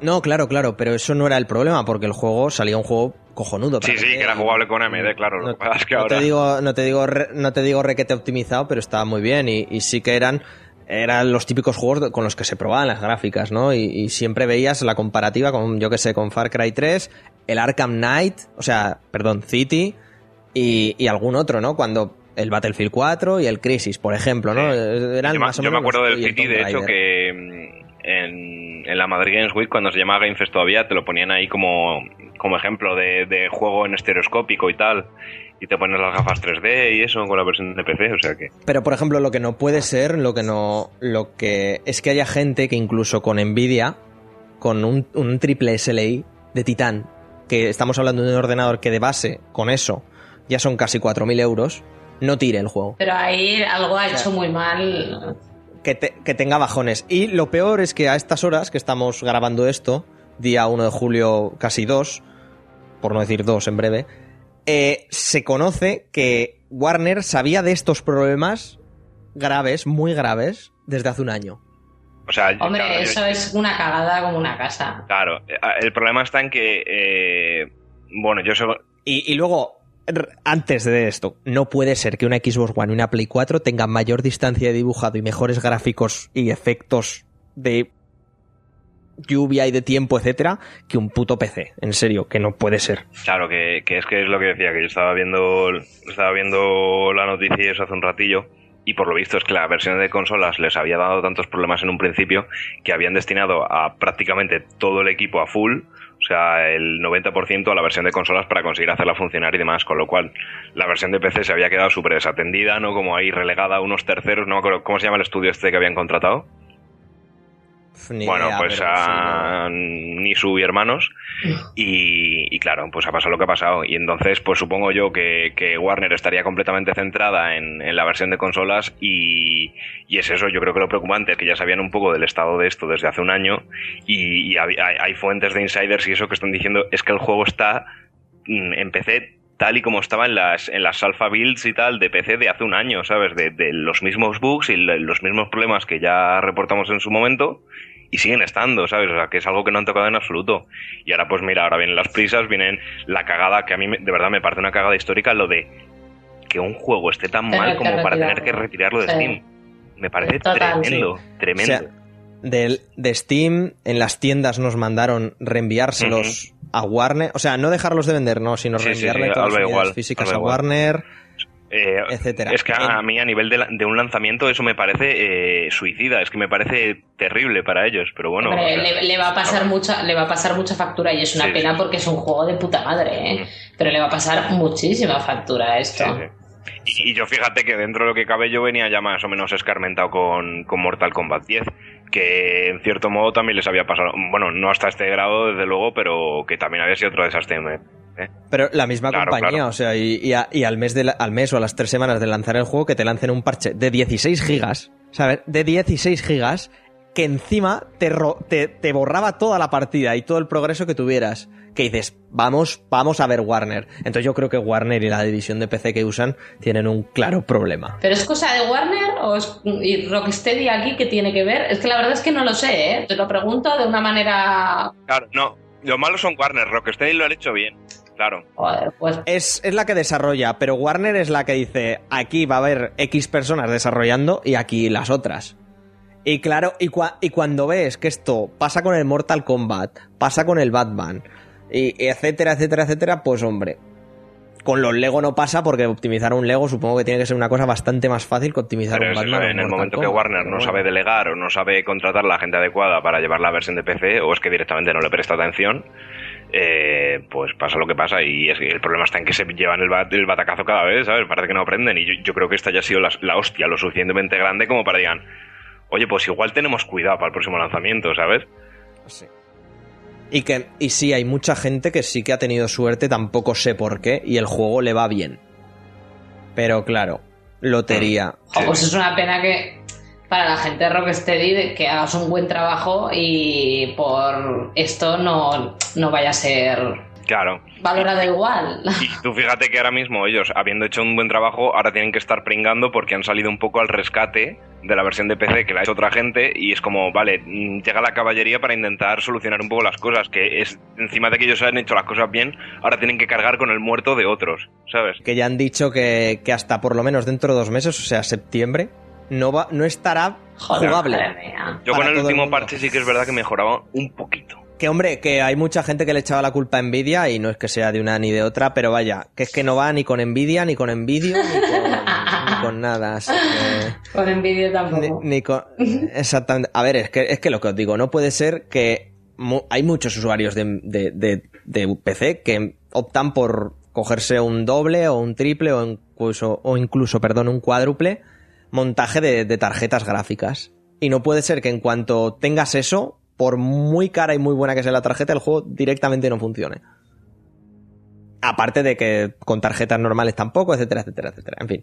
No, claro, claro, pero eso no era el problema, porque el juego salía un juego cojonudo. Sí, sí, que era jugable con AMD, claro. No, lo que pasa es que no ahora... te digo, no te digo, re- no te digo requete optimizado, pero estaba muy bien y, y sí que eran eran los típicos juegos con los que se probaban las gráficas, ¿no? Y, y siempre veías la comparativa con, yo que sé, con Far Cry 3, el Arkham Knight, o sea, perdón, City y, y algún otro, ¿no? Cuando el Battlefield 4 y el Crisis, por ejemplo, ¿no? Sí. Eran yo, me- más o yo me acuerdo del City, de hecho, que en, en la Madrid Games Week, cuando se llamaba Game Fest todavía, te lo ponían ahí como, como ejemplo de, de juego en estereoscópico y tal. Y te pones las gafas 3D y eso con la versión de PC, o sea que... Pero por ejemplo, lo que no puede ser, lo que no, lo que es que haya gente que incluso con Nvidia, con un, un triple SLI de Titán, que estamos hablando de un ordenador que de base, con eso, ya son casi 4.000 euros, no tire el juego. Pero ahí algo ha hecho muy mal. Que, te- que tenga bajones. Y lo peor es que a estas horas que estamos grabando esto, día 1 de julio, casi 2, por no decir 2 en breve, eh, se conoce que Warner sabía de estos problemas graves, muy graves, desde hace un año. O sea, Hombre, claro, yo- eso es una cagada como una casa. Claro, eh, el problema está en que... eh, bueno, yo so- Y, y luego, antes de esto, no puede ser que una Xbox One y una Play 4 tengan mayor distancia de dibujado y mejores gráficos y efectos de lluvia y de tiempo, etcétera, que un puto PC. En serio, que no puede ser. Claro, que, que es que es lo que decía, que yo estaba viendo, estaba viendo la noticia eso hace un ratillo, y por lo visto es que la versión de consolas les había dado tantos problemas en un principio que habían destinado a prácticamente todo el equipo a full, o sea, el 90% a la versión de consolas para conseguir hacerla funcionar y demás, con lo cual la versión de PC se había quedado súper desatendida, ¿no? Como ahí relegada a unos terceros, no me acuerdo, ¿cómo se llama el estudio este que habían contratado? Ni bueno, idea, pues a Nisu y hermanos. Y, y claro, pues ha pasado lo que ha pasado. Y entonces, pues supongo yo que, que Warner estaría completamente centrada en, en la versión de consolas. Y, y es eso, yo creo que lo preocupante es que ya sabían un poco del estado de esto desde hace un año. Y, y hay, hay- hay fuentes de insiders y eso que están diciendo es que el juego está mm, en PC tal y como estaba en las, en las alpha builds y tal de PC de hace un año, ¿sabes? De, de los mismos bugs y los mismos problemas que ya reportamos en su momento y siguen estando, ¿sabes? O sea, que es algo que no han tocado en absoluto. Y ahora, pues mira, ahora vienen las prisas, vienen la cagada, que a mí me- de verdad me parece una cagada histórica, lo de que un juego esté tan mal como para tener que retirarlo. de Sí. Steam. Me parece Total. tremendo, tremendo. O sea, del- de Steam, en las tiendas nos mandaron reenviárselos a Warner. O sea, no dejarlos de vender, no, sino Sí, reenviarle sí, todas las igual, físicas a igual. Warner. Eh, etcétera. Es que a, En- a mí a nivel de, la- de un lanzamiento eso me parece eh, suicida, es que me parece terrible para ellos, pero bueno. Hombre, o sea, le, le va a pasar mucha, le va a pasar mucha factura y es una Sí, pena sí. porque es un juego de puta madre, ¿eh? Ujú. Pero le va a pasar muchísima factura a esto. sí, sí. Y, y yo fíjate que dentro de lo que cabe yo venía ya más o menos escarmentado con, con Mortal Kombat 10, que en cierto modo también les había pasado, bueno, no hasta este grado desde luego, pero que también había sido otro desastre. ¿eh? Pero la misma Claro, compañía, claro. o sea, y, y a- y al, mes de la- al mes o a las tres semanas de lanzar el juego, que te lancen un parche de 16 gigas, ¿sabes? De 16 gigas, que encima te, ro- te, te borraba toda la partida y todo el progreso que tuvieras. Que dices, vamos, vamos a ver Warner. Entonces yo creo que Warner y la división de PC que usan tienen un claro problema. ¿Pero es cosa de Warner o es y Rocksteady aquí que tiene que ver? Es que la verdad es que no lo sé, ¿eh? Te lo pregunto de una manera... Claro, no, lo malo son Warner, Rocksteady lo han hecho bien, claro. Joder, pues... Es, es la que desarrolla, pero Warner es la que dice, aquí va a haber X personas desarrollando y aquí las otras. Y claro, y, cua- y cuando ves que esto pasa con el Mortal Kombat, pasa con el Batman, y, etcétera, etcétera, etcétera, pues hombre, con los Lego no pasa porque optimizar un Lego supongo que tiene que ser una cosa bastante más fácil que optimizar Pero un Batman. en el momento que Warner no bueno. sabe delegar o no sabe contratar la gente adecuada para llevar la versión de PC, o es que directamente no le presta atención, eh, pues pasa lo que pasa. Y es que el problema está en que se llevan el, bat- el batacazo cada vez, ¿sabes? Parece que no aprenden. Y yo, yo creo que esta ya ha sido la, la hostia lo suficientemente grande como para digan, oye, pues igual tenemos cuidado para el próximo lanzamiento, ¿sabes? Sí. Y que y sí, hay mucha gente que sí que ha tenido suerte, tampoco sé por qué, y el juego le va bien. Pero claro, lotería. Jo, pues es una pena que para la gente de Rocksteady de que hagas un buen trabajo y por esto no, no vaya a ser Claro. valorado igual. Y tú fíjate que ahora mismo ellos, habiendo hecho un buen trabajo, ahora tienen que estar pringando porque han salido un poco al rescate de la versión de PC que la ha hecho otra gente y es como, vale, mm, llega la caballería para intentar solucionar un poco las cosas, que es encima de que ellos han hecho las cosas bien, ahora tienen que cargar con el muerto de otros, ¿sabes? Que ya han dicho que, que hasta por lo menos dentro de dos meses, o sea, septiembre, no va, no estará jugable. Yo con el último parche sí que es verdad que mejoraba un poquito. Que hombre, que hay mucha gente que le echaba la culpa a Nvidia y no es que sea de una ni de otra, pero vaya, que es que no va ni con Nvidia, ni con Nvidia, ni con, ni con nada. así que- Con envidia ni, tampoco. ni con- exactamente. A ver, es que, es que lo que os digo, no puede ser que hay muchos usuarios de, de, de- de PC que optan por cogerse un doble o un triple o incluso, o incluso perdón, un cuádruple montaje de, de tarjetas gráficas. Y no puede ser que en cuanto tengas eso, por muy cara y muy buena que sea la tarjeta, el juego directamente no funcione. Aparte de que con tarjetas normales tampoco, etcétera, etcétera, etcétera. En fin.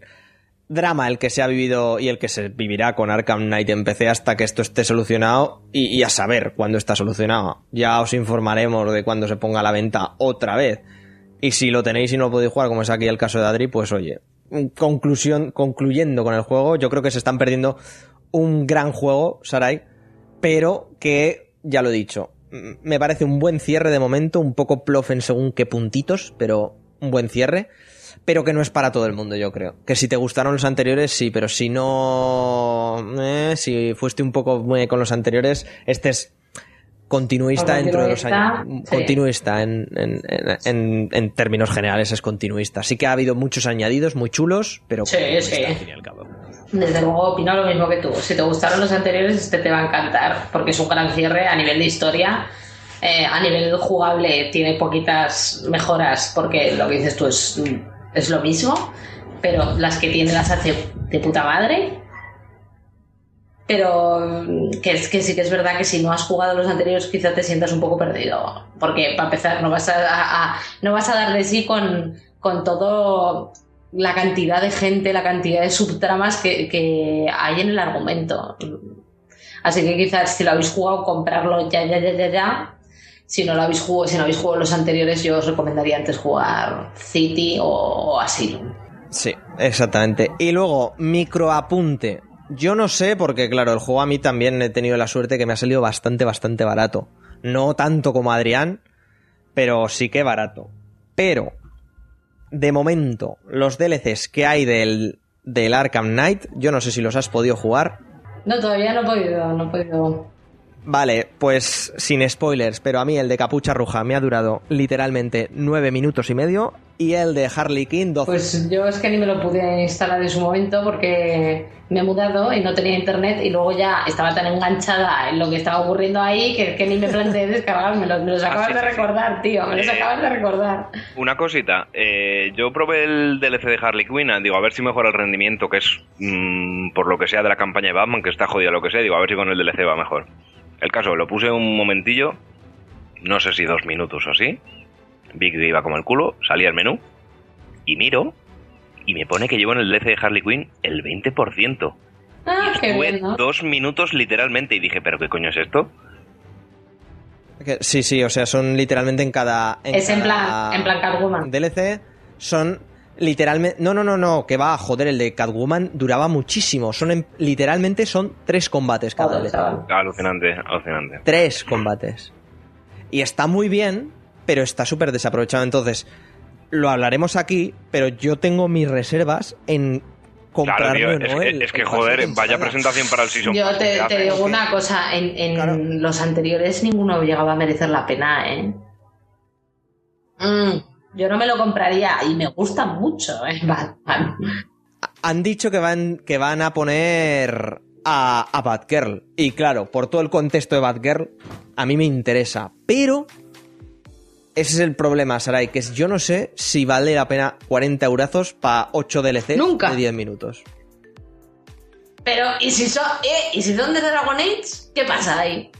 Drama el que se ha vivido y el que se vivirá con Arkham Knight en PC hasta que esto esté solucionado y, a saber cuándo está solucionado. Ya os informaremos de cuándo se ponga a la venta otra vez. Y si lo tenéis y no lo podéis jugar, como es aquí el caso de Adri, pues oye, conclusión, concluyendo con el juego, yo creo que se están perdiendo un gran juego, Sarai, pero que, ya lo he dicho, me parece un buen cierre de momento, un poco plof en según qué puntitos, pero un buen cierre, pero que no es para todo el mundo, yo creo. Que si te gustaron los anteriores, sí, pero si no, eh, si fuiste un poco eh, con los anteriores, este es continuista dentro de los años. sí. Continuista en, en- en- en- en términos generales es continuista. Sí que ha habido muchos añadidos muy chulos, pero Sí, sí. al fin y al cabo. Desde luego opino lo mismo que tú. Si te gustaron los anteriores, este te va a encantar, porque es un gran cierre a nivel de historia. Eh, a nivel jugable tiene poquitas mejoras, porque lo que dices tú es, es lo mismo, pero las que tiene las hace de puta madre. Pero mm, que es que sí que es verdad que si no has jugado los anteriores quizá te sientas un poco perdido. Porque para empezar no vas a, a- no vas a dar de sí con, con todo la cantidad de gente, la cantidad de subtramas que, que hay en el argumento. Así que quizás si lo habéis jugado, comprarlo ya, ya, ya, ya, ya. Si no lo habéis jugado, si no habéis jugado los anteriores, yo os recomendaría antes jugar City o Asylum. Sí, exactamente. Y luego, microapunte. Yo no sé, porque claro, el juego a mí también he tenido la suerte que me ha salido bastante, bastante barato. No tanto como Adrián, pero sí que barato. Pero, de momento, los DLCs que hay del, del Arkham Knight, yo no sé si los has podido jugar. No, todavía no he podido, no he podido. Vale, pues sin spoilers, pero a mí el de Capucha Roja me ha durado literalmente nueve minutos y medio y el de Harley Quinn 12. Pues yo es que ni me lo pude instalar en su momento porque me he mudado y no tenía internet y luego ya estaba tan enganchada en lo que estaba ocurriendo ahí que, que ni me planteé descargármelo. Me los Ah, acabas sí, de sí, sí. recordar, tío, me los Eh, acabas de recordar. Una cosita, eh, yo probé el DLC de Harley Quinn, digo, a ver si mejora el rendimiento, que es mm, por lo que sea de la campaña de Batman, que está jodida lo que sea, digo, a ver si con el DLC va mejor. El caso, lo puse un momentillo, no sé si dos minutos o así, vi que iba como el culo, salí al menú, y miro, y me pone que llevo en el DLC de Harley Quinn el 20%. Ah, qué Estuve bien, ¿no? dos minutos literalmente y dije, ¿pero qué coño es esto? Sí, sí, o sea, son literalmente en cada. Es en cada plan, en plan Catwoman. DLC son literalmente. No, no, no, no, que va, joder, el de Catwoman duraba muchísimo. Son en- literalmente son tres combates cada chaval. Alucinante, alucinante. Tres combates. Y está muy bien, pero está súper desaprovechado. Entonces, lo hablaremos aquí, pero yo tengo mis reservas en Claro, comprarme tío, es, es- el- es que joder, de vaya presentación para el Season Yo te, digo una cosa, en, en Claro. los anteriores ninguno llegaba a merecer la pena, ¿eh? Mm, yo no me lo compraría y me gusta mucho, ¿eh? Batman. Han dicho que van, que van a poner a, a Batgirl. Y claro, por todo el contexto de Batgirl, a mí me interesa. Pero ese es el problema, Sarai, que es yo no sé si vale la pena 40 eurazos para 8 DLCs Nunca. de 10 minutos. Pero, ¿y si, son, eh, ¿y si son de Dragon Age? ¿Qué pasa ahí?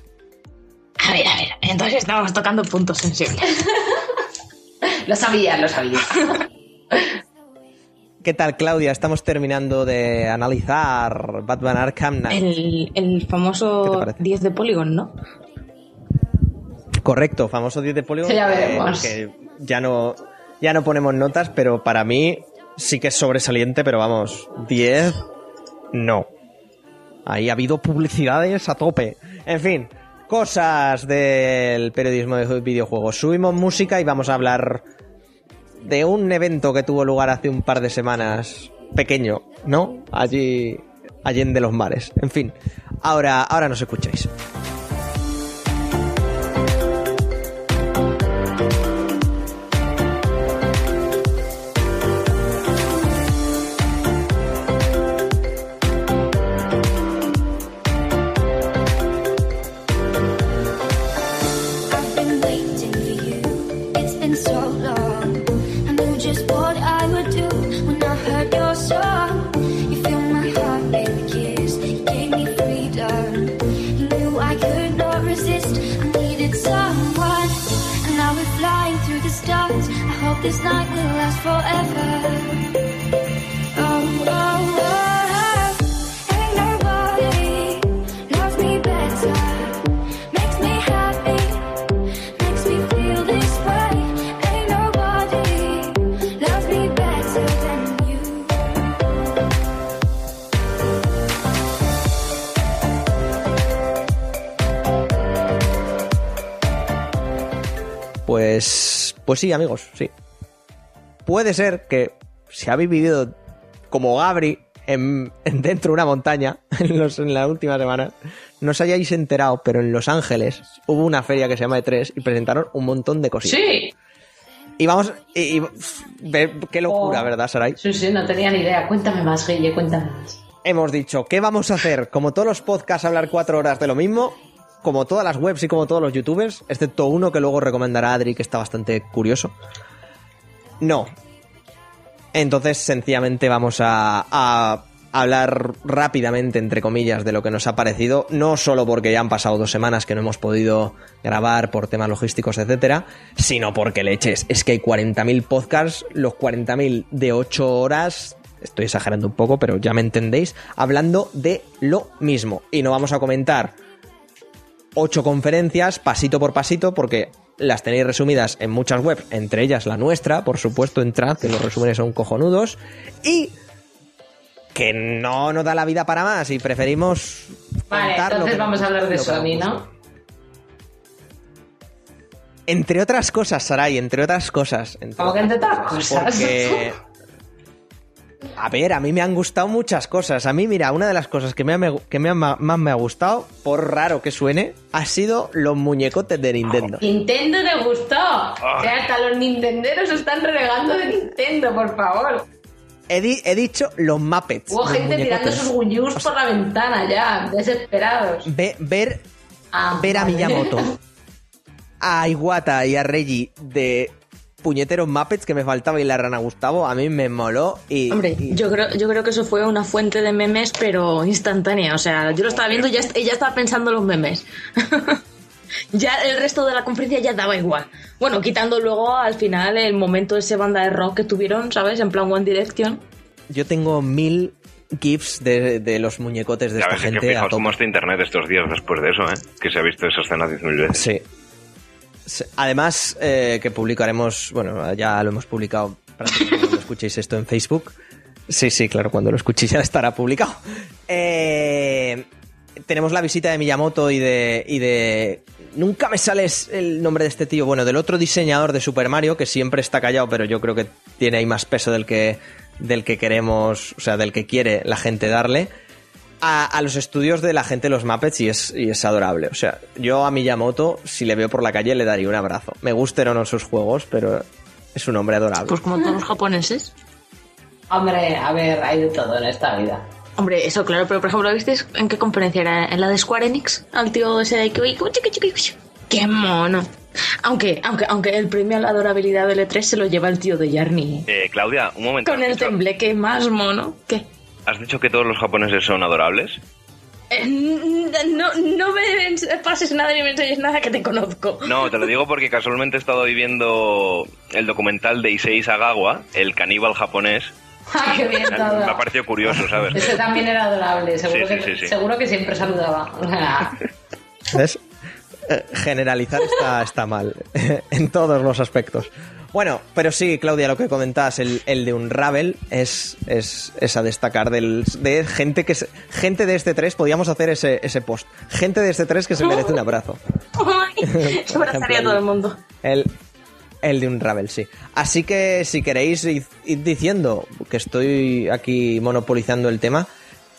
A ver, a ver. Entonces estamos tocando puntos sensibles. Lo sabía, lo sabía. ¿Qué tal, Claudia? Estamos terminando de analizar Batman Arkham Knight. El, el ¿Qué te famoso parece? 10 de Polygon, ¿no? Correcto, famoso 10 de Polygon. Ya que- veremos. que ya no, ya no ponemos notas, pero para mí sí que es sobresaliente, pero vamos, 10 no. Ahí ha habido publicidades a tope. En fin, cosas del periodismo de videojuegos. Subimos música y vamos a hablar de un evento que tuvo lugar hace un par de semanas, pequeño, ¿no? Allí, allí de los mares. En fin, ahora, ahora nos escucháis. Sí, amigos, sí. Puede ser que si habéis vivido como Gabri en, en dentro de una montaña en, los, en la última semana, no os hayáis enterado, pero en Los Ángeles hubo una feria que se llama E3 y presentaron un montón de cositas. Sí, Y vamos, y, qué locura, Oh. ¿verdad, Sarai? sí, sí, no tenía ni idea. Cuéntame más, Guille, cuéntame más. Hemos dicho, ¿qué vamos a hacer? Como todos los podcasts, hablar cuatro horas de lo mismo, como todas las webs y como todos los youtubers, excepto uno que luego recomendará Adri, que está bastante curioso. No. Entonces, sencillamente vamos a, hablar rápidamente, entre comillas, de lo que nos ha parecido, no solo porque ya han pasado dos semanas que no hemos podido grabar por temas logísticos, etcétera, sino porque leches, es que hay 40.000 podcasts, los 40.000 de 8 horas, estoy exagerando un poco, pero ya me entendéis, hablando de lo mismo. Y no vamos a comentar ocho conferencias pasito por pasito porque las tenéis resumidas en muchas webs, entre ellas la nuestra, por supuesto, entrad, que los resúmenes son cojonudos, y que no nos da la vida para más y preferimos... Vale, entonces vamos a hablar de Sony, ¿no? Entre otras cosas, Saray, entre otras cosas. entre Como que entre otras cosas. Porque... A ver, a mí me han gustado muchas cosas. A mí, mira, una de las cosas que, me ha- que me ha- más me ha gustado, por raro que suene, ha sido los muñecotes de Nintendo. Nintendo te gustó. Ah. O sea, hasta los nintenderos están renegando de Nintendo, por favor. He, di- he dicho los Muppets. Hubo los gente tirando sus Wii Us por la ventana ya, desesperados. Ve- ver, Ah, ver a. Miyamoto, a Iwata y a Reggie de puñeteros Muppets que me faltaba y la rana Gustavo, a mí me moló y... Hombre, y- yo creo, yo creo que eso fue una fuente de memes, pero instantánea. O sea, yo lo estaba viendo y ya, ya estaba pensando en los memes. ya el resto de la conferencia ya daba igual. Bueno, quitando luego al final el momento de ese banda de rock que tuvieron, ¿sabes? En plan One Direction. Yo tengo mil gifs de, de los muñecotes de Ya esta ves, es que gente a fijaos tope. cómo está internet estos días después de eso, ¿eh? Que se ha visto esa escena 10.000 veces. Sí. Además, eh, que publicaremos, bueno, ya lo hemos publicado prácticamente cuando escuchéis esto en Facebook. Sí, sí, claro, cuando lo escuchéis ya estará publicado. Eh, tenemos la visita de Miyamoto y de, y de... Nunca me sale el nombre de este tío, bueno, del otro diseñador de Super Mario, que siempre está callado, pero yo creo que tiene ahí más peso del que, del que queremos, o sea, del que quiere la gente darle a, a los estudios de la gente de los Muppets y es, y es adorable. O sea, yo a Miyamoto, si le veo por la calle, le daría un abrazo. Me gusten o no sus juegos, pero es un hombre adorable. Pues como todos los japoneses. Hombre, a ver, hay de todo en esta vida. Hombre, eso claro, pero por ejemplo, ¿visteis en qué conferencia era? ¿En la de Square Enix? Al tío ese de que... ¡Qué mono! Aunque, aunque, aunque el premio a la adorabilidad del E3 se lo lleva el tío de Yarny. Eh, Claudia, un momento. Con ¿has el tembleque más mono. ¿Qué? ¿Has dicho que todos los japoneses son adorables? Eh, no, no me pases nada ni me enseñes nada que te conozco. No, te lo digo porque casualmente he estado viviendo el documental de Issei Sagawa, el caníbal japonés. ¡Ah, qué bien Me ha parecido curioso, ¿sabes? Ese también era adorable, seguro, Sí, sí, que, sí, sí. seguro que siempre saludaba. ¿Ves? Eh, Generalizar está, está mal en todos los aspectos. Bueno, pero sí, Claudia, lo que comentabas, el, el de Unravel es, es, es a destacar del, de gente que se- gente de este 3, podíamos hacer ese, ese post. Gente de este 3 que se merece un abrazo. Abrazaría a todo el mundo. El, el de Unravel, sí. Así que si queréis id, id diciendo que estoy aquí monopolizando el tema,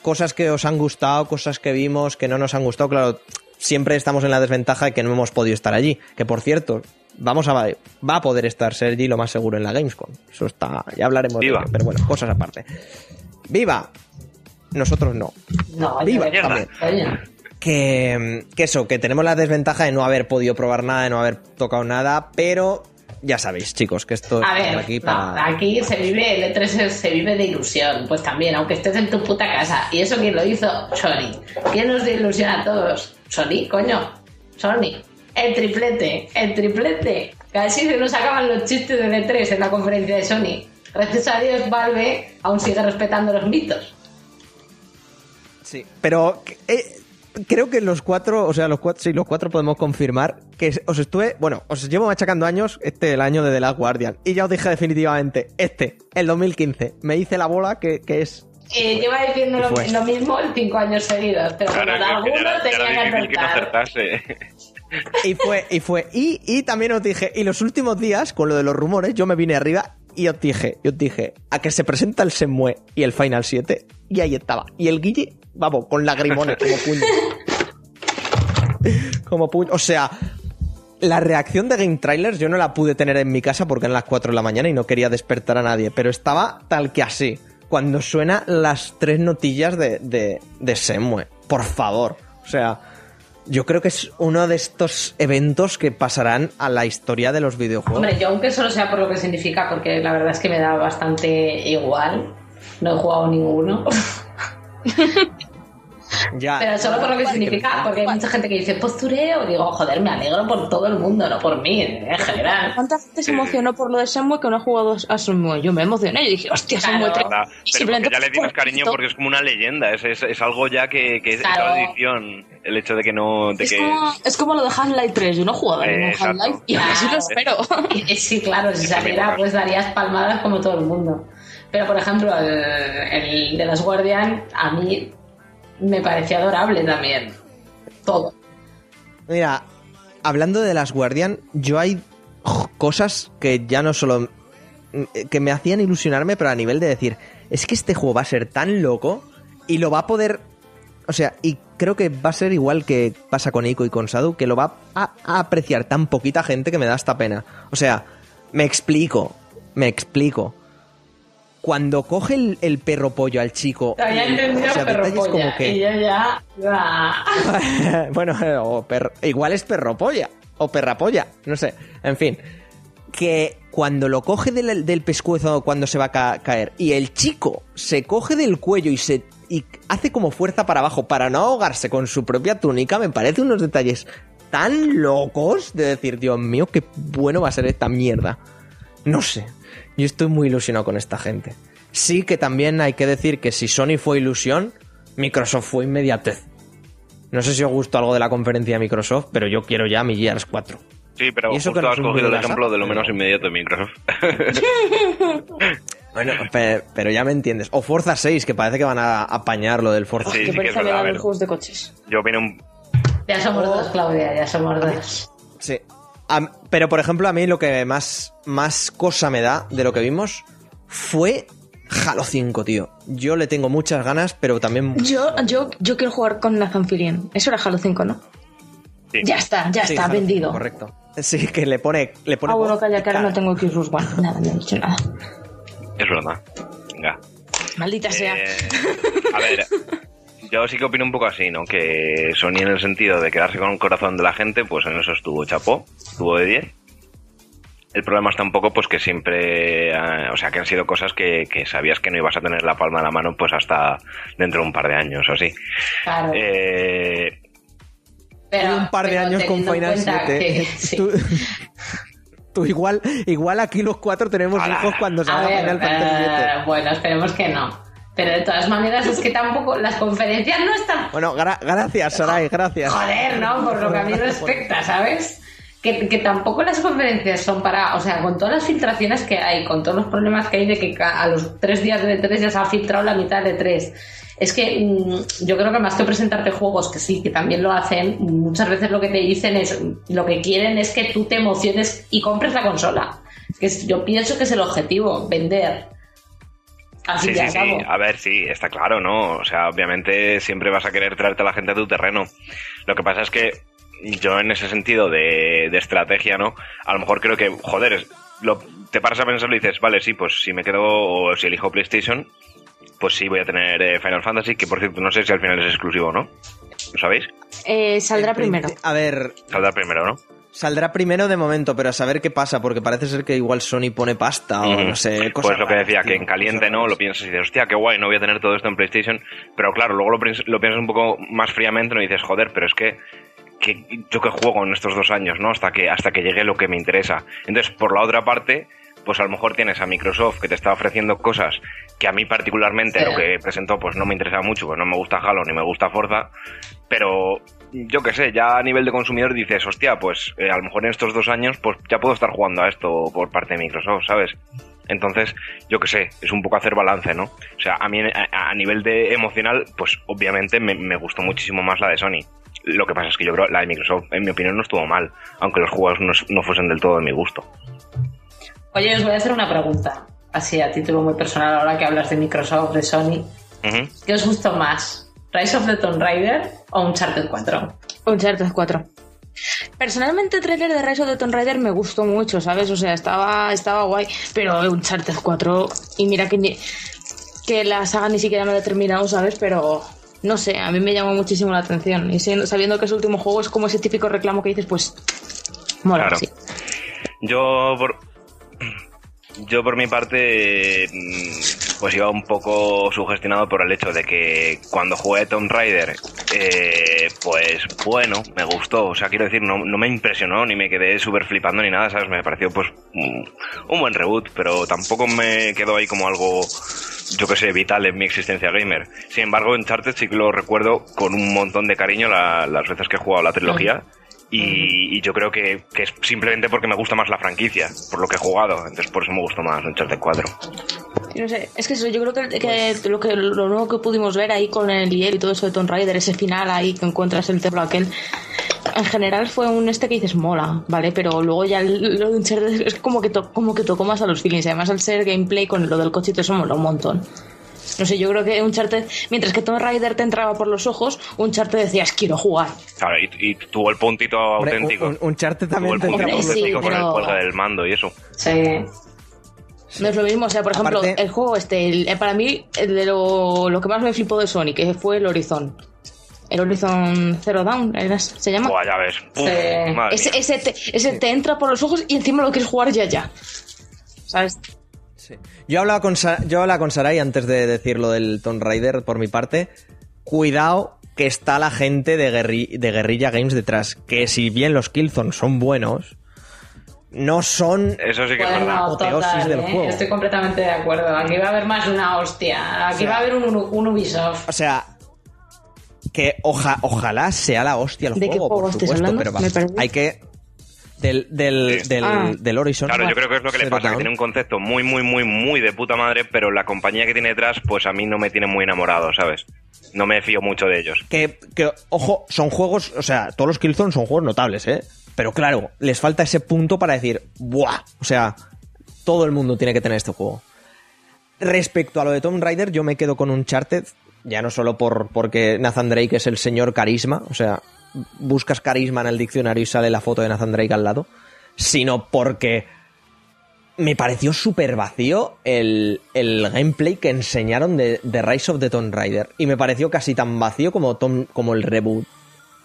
cosas que os han gustado, cosas que vimos, que no nos han gustado, claro, siempre estamos en la desventaja de que no hemos podido estar allí. Que por cierto, vamos a va a poder estar Sergi lo más seguro en la Gamescom. Eso está, ya hablaremos de Viva. ello, pero bueno, cosas aparte. Viva. Nosotros no. No, Viva, también. Que, que eso, que tenemos la desventaja de no haber podido probar nada, de no haber tocado nada, pero ya sabéis, chicos, que esto A ver, aquí no, para... aquí se vive, el E3 se vive de ilusión. Pues también, aunque estés en tu puta casa. ¿Y eso quién lo hizo? Sony. ¿Quién nos dio ilusión a todos? Sony, coño. Sony. El triplete, el triplete. Casi se nos acaban los chistes de E3 en la conferencia de Sony. Gracias a Dios, Valve aún sigue respetando los mitos. Sí, pero eh, creo que los cuatro, o sea, los cuatro, sí, los cuatro podemos confirmar que os estuve, bueno, os llevo machacando años, este el año de The Last Guardian, y ya os dije definitivamente, este, el 2015, me hice la bola que es... Eh, lleva diciendo lo, Pues. lo mismo cinco años seguidos, pero Claro, alguno era- ya tenía era que no acertar. acertase. Y fue, y fue, y, y también os dije, y los últimos días, con lo de los rumores, yo me vine arriba y os dije, y os dije, a que se presenta el Semue y el Final 7, y ahí estaba. Y el Guille, vamos, con lagrimones como puño. como puño. O sea, la reacción de Game Trailers yo no la pude tener en mi casa porque eran las 4 de la mañana y no quería despertar a nadie, pero estaba tal que así. Cuando suena las tres notillas de, de, de Semue. Por favor. O sea, yo creo que es uno de estos eventos que pasarán a la historia de los videojuegos. Hombre, yo aunque solo sea por lo que significa, porque la verdad es que me da bastante igual. No he jugado ninguno. ya, Pero solo por lo que Sí, significa, porque hay mucha gente que dice postureo. Digo, joder, me alegro por todo el mundo, no por mí, en general. ¿Cuánta gente se emocionó por lo de Shenmue que no ha jugado a Shenmue? Yo me emocioné, yo dije, hostia, Shenmue Claro. 3. Nada, Y pero simplemente ya le dimos cariño porque es como una leyenda, es, es, es algo ya que, que es Claro. tradición. El hecho de que no. De Es que, como, es como lo de Half-Life 3. Yo no he jugado a ningún. Half-Life y así lo espero. Y- y Sí, claro, si saliera, pues darías palmadas como todo el mundo. Pero, por ejemplo, el, el de las Guardian, a mí me parecía adorable también. Todo. Mira, hablando de las Guardian, yo hay cosas que ya no solo mm, que me hacían ilusionarme, pero a nivel de decir, es que este juego va a ser tan loco y lo va a poder, o sea, y creo que va a ser igual que pasa con Ico y con Sadu, que lo va a, a apreciar tan poquita gente que me da hasta pena. O sea, me explico, me explico. Cuando coge el, el perro pollo al chico, Había entendido o sea, perro detalles como polla, que- y yo ya... iba- bueno, o igual es perro polla o perra polla, no sé. En fin, que cuando lo coge del, del pescuezo cuando se va a ca- caer y el chico se coge del cuello y se y hace como fuerza para abajo para no ahogarse con su propia túnica, me parece unos detalles tan locos de decir, Dios mío, qué bueno va a ser esta mierda. No sé, yo estoy muy ilusionado con esta gente. Sí que también hay que decir que si Sony fue ilusión, Microsoft fue inmediatez. No sé si os gustó algo de la conferencia de Microsoft, pero yo quiero ya mi Gears 4. Sí, pero Y eso que justo has cogido el ejemplo de lo menos inmediato de Microsoft. Bueno, pe- pero ya me entiendes. O Forza 6, que parece que van a apañar lo del Forza. Sí, Qué sí que es verdad, los juegos de coches. Yo opino un... Ya somos dos, Claudia, ya somos dos. Sí. Pero, por ejemplo, a mí lo que más, más cosa me da de lo que vimos fue Halo 5, tío. Yo le tengo muchas ganas, pero también... Yo, yo, yo quiero jugar con Nathan Fillion. Eso era Halo 5, ¿no? Sí. Ya está, ya Sí, está, Halo 5, vendido. Correcto. Sí, que le pone... Le pone Ah, bueno, calla, y que ahora cara. no tengo Xbox One. Nada, no he dicho nada. Es verdad. Venga. Maldita sea. Eh, a ver, yo sí que opino un poco así, ¿no? Que Sony en el sentido de quedarse con el corazón de la gente, pues en eso estuvo chapó, estuvo de 10. El problema está un poco, pues que siempre, eh, o sea, que han sido cosas que, que sabías que no ibas a tener la palma de la mano, pues hasta dentro de un par de años o así. Claro. Eh, pero, un par de años con Final cuenta 7. que- sí. Tú, tú igual, igual aquí los cuatro tenemos hijos cuando A salga Final Fantasy eh, 7. bueno, esperemos que no. Pero de todas maneras es que tampoco las conferencias no están Bueno, gra- gracias, Sarai, gracias. Joder, ¿no? Por lo que a mí respecta, ¿sabes? que, que tampoco las conferencias son para, o sea, con todas las filtraciones que hay, con todos los problemas que hay de que a los tres días de tres ya se ha filtrado la mitad de tres. Es que mm, yo creo que más que presentarte juegos, que sí, que también lo hacen, muchas veces lo que te dicen es, lo que quieren es que tú te emociones y compres la consola. Que es- yo pienso que es el objetivo, vender. Así Sí, que sí, sí. A ver, sí, está claro, ¿no? O sea, obviamente siempre vas a querer traerte a la gente a tu terreno. Lo que pasa es que yo en ese sentido de, de estrategia, ¿no? A lo mejor creo que, joder, es- lo, te paras a pensar y dices, vale, sí, pues si me quedo o si elijo PlayStation, pues sí voy a tener eh, Final Fantasy, que por cierto no sé si al final es exclusivo o no. ¿Lo sabéis? Eh, saldrá primero. A ver, Saldrá primero, ¿no? Saldrá primero de momento, pero a saber qué pasa, porque parece ser que igual Sony pone pasta o no sé, cosas Pues lo que decía, tío, que en caliente no, lo piensas y dices, hostia, qué guay, no voy a tener todo esto en PlayStation. Pero claro, luego lo, piens- lo piensas un poco más fríamente ¿no? y dices, joder, pero es que, que yo que juego en estos dos años, ¿no? Hasta que, hasta que llegue lo que me interesa. Entonces, por la otra parte, pues a lo mejor tienes a Microsoft que te está ofreciendo cosas que a mí particularmente Sí. lo que presentó pues no me interesa mucho, pues no me gusta Halo ni me gusta Forza, pero yo qué sé, ya a nivel de consumidor dices, hostia, pues eh, a lo mejor en estos dos años pues ya puedo estar jugando a esto por parte de Microsoft, ¿sabes? Entonces, yo qué sé, es un poco hacer balance, ¿no? O sea, a mí a, a nivel de emocional, pues obviamente me, me gustó muchísimo más la de Sony. Lo que pasa es que yo creo la de Microsoft, en mi opinión, no estuvo mal, aunque los juegos no, no fuesen del todo de mi gusto. Oye, os voy a hacer una pregunta, así a título muy personal, ahora que hablas de Microsoft, de Sony. ¿Qué os gustó más? ¿Rise of the Tomb Raider o Uncharted 4? Uncharted 4. Personalmente el trailer de Rise of the Tomb Raider me gustó mucho, ¿sabes? O sea, estaba, estaba guay, pero Uncharted 4, y mira que, ni- que la saga ni siquiera me la he terminado, ¿sabes? Pero no sé, a mí me llamó muchísimo la atención. Y siendo- sabiendo que es el último juego, es como ese típico reclamo que dices, pues, mola, Claro. sí. Yo por yo por mi parte mm, pues iba un poco sugestionado por el hecho de que cuando jugué Tomb Raider eh, pues bueno me gustó. O sea quiero decir no, no me impresionó ni me quedé súper flipando ni nada sabes me pareció pues un, un buen reboot pero tampoco me quedó ahí como algo yo que sé vital en mi existencia gamer. Sin embargo Uncharted sí que lo recuerdo con un montón de cariño la- las veces que he jugado la trilogía. Y, y yo creo que, que es simplemente porque me gusta más la franquicia, por lo que he jugado. Entonces por eso me gustó más Uncharted 4. No sé, es que eso, yo creo que, que lo que lo nuevo que pudimos ver ahí con el Liel y todo eso de Tomb Raider, ese final ahí que encuentras el templo aquel, en general fue un este que dices mola, ¿vale? Pero luego ya el- lo de Uncharted es como que, to- como que tocó más a los feelings, además al ser gameplay con lo del coche y todo eso mola un montón. No sé, yo creo que Uncharted, mientras que Tomb Raider te entraba por los ojos, Uncharted decías quiero jugar. Claro, y, y tuvo el puntito Hombre, auténtico. un, un tuvo también el te entra puntito los sí, auténtico con el cuelga del mando y eso. Sí. No es lo mismo, o sea, por ejemplo, Aparte- el juego este, el- eh, para mí, el de lo, lo que más me flipó de Sony, que fue el Horizon. El Horizon Zero Dawn, ¿era- ¿se llama? Buah, ya ves. Uf, Sí. madre Ese, te, ese te entra por los ojos y encima lo quieres jugar ya ya. ¿Sabes? Sí. Yo hablaba con Sa- yo hablaba con Sarai antes de decir lo del Tomb Raider por mi parte. Cuidado que está la gente de, Guerri- de Guerrilla Games detrás. Que si bien los Killzone son buenos, no son. Eso sí que es verdad. apoteosis total, del ¿eh? juego. Estoy completamente de acuerdo. Aquí va a haber más de una hostia. Aquí O sea- va a haber un, un Ubisoft. O sea. Que oja- ojalá sea la hostia el ¿De qué juego, juego por supuesto, hablando? pero va- hay que. Del, del, Sí. del, Ah. del Horizon. Claro, yo creo que es lo que le pasa, que tiene un concepto muy, muy, muy, muy de puta madre, pero la compañía que tiene detrás, pues a mí no me tiene muy enamorado, ¿sabes? No me fío mucho de ellos. Que, que, ojo, son juegos, o sea, todos los Killzone son juegos notables, ¿eh? Pero claro, les falta ese punto para decir, ¡buah! O sea, todo el mundo tiene que tener este juego. Respecto a lo de Tomb Raider, yo me quedo con Uncharted, ya no solo por, porque Nathan Drake es el señor carisma, o sea, buscas carisma en el diccionario y sale la foto de Nathan Drake al lado, sino porque me pareció súper vacío el, el gameplay que enseñaron de, de Rise of the Tomb Raider. Y me pareció casi tan vacío como, Tom- como el reboot.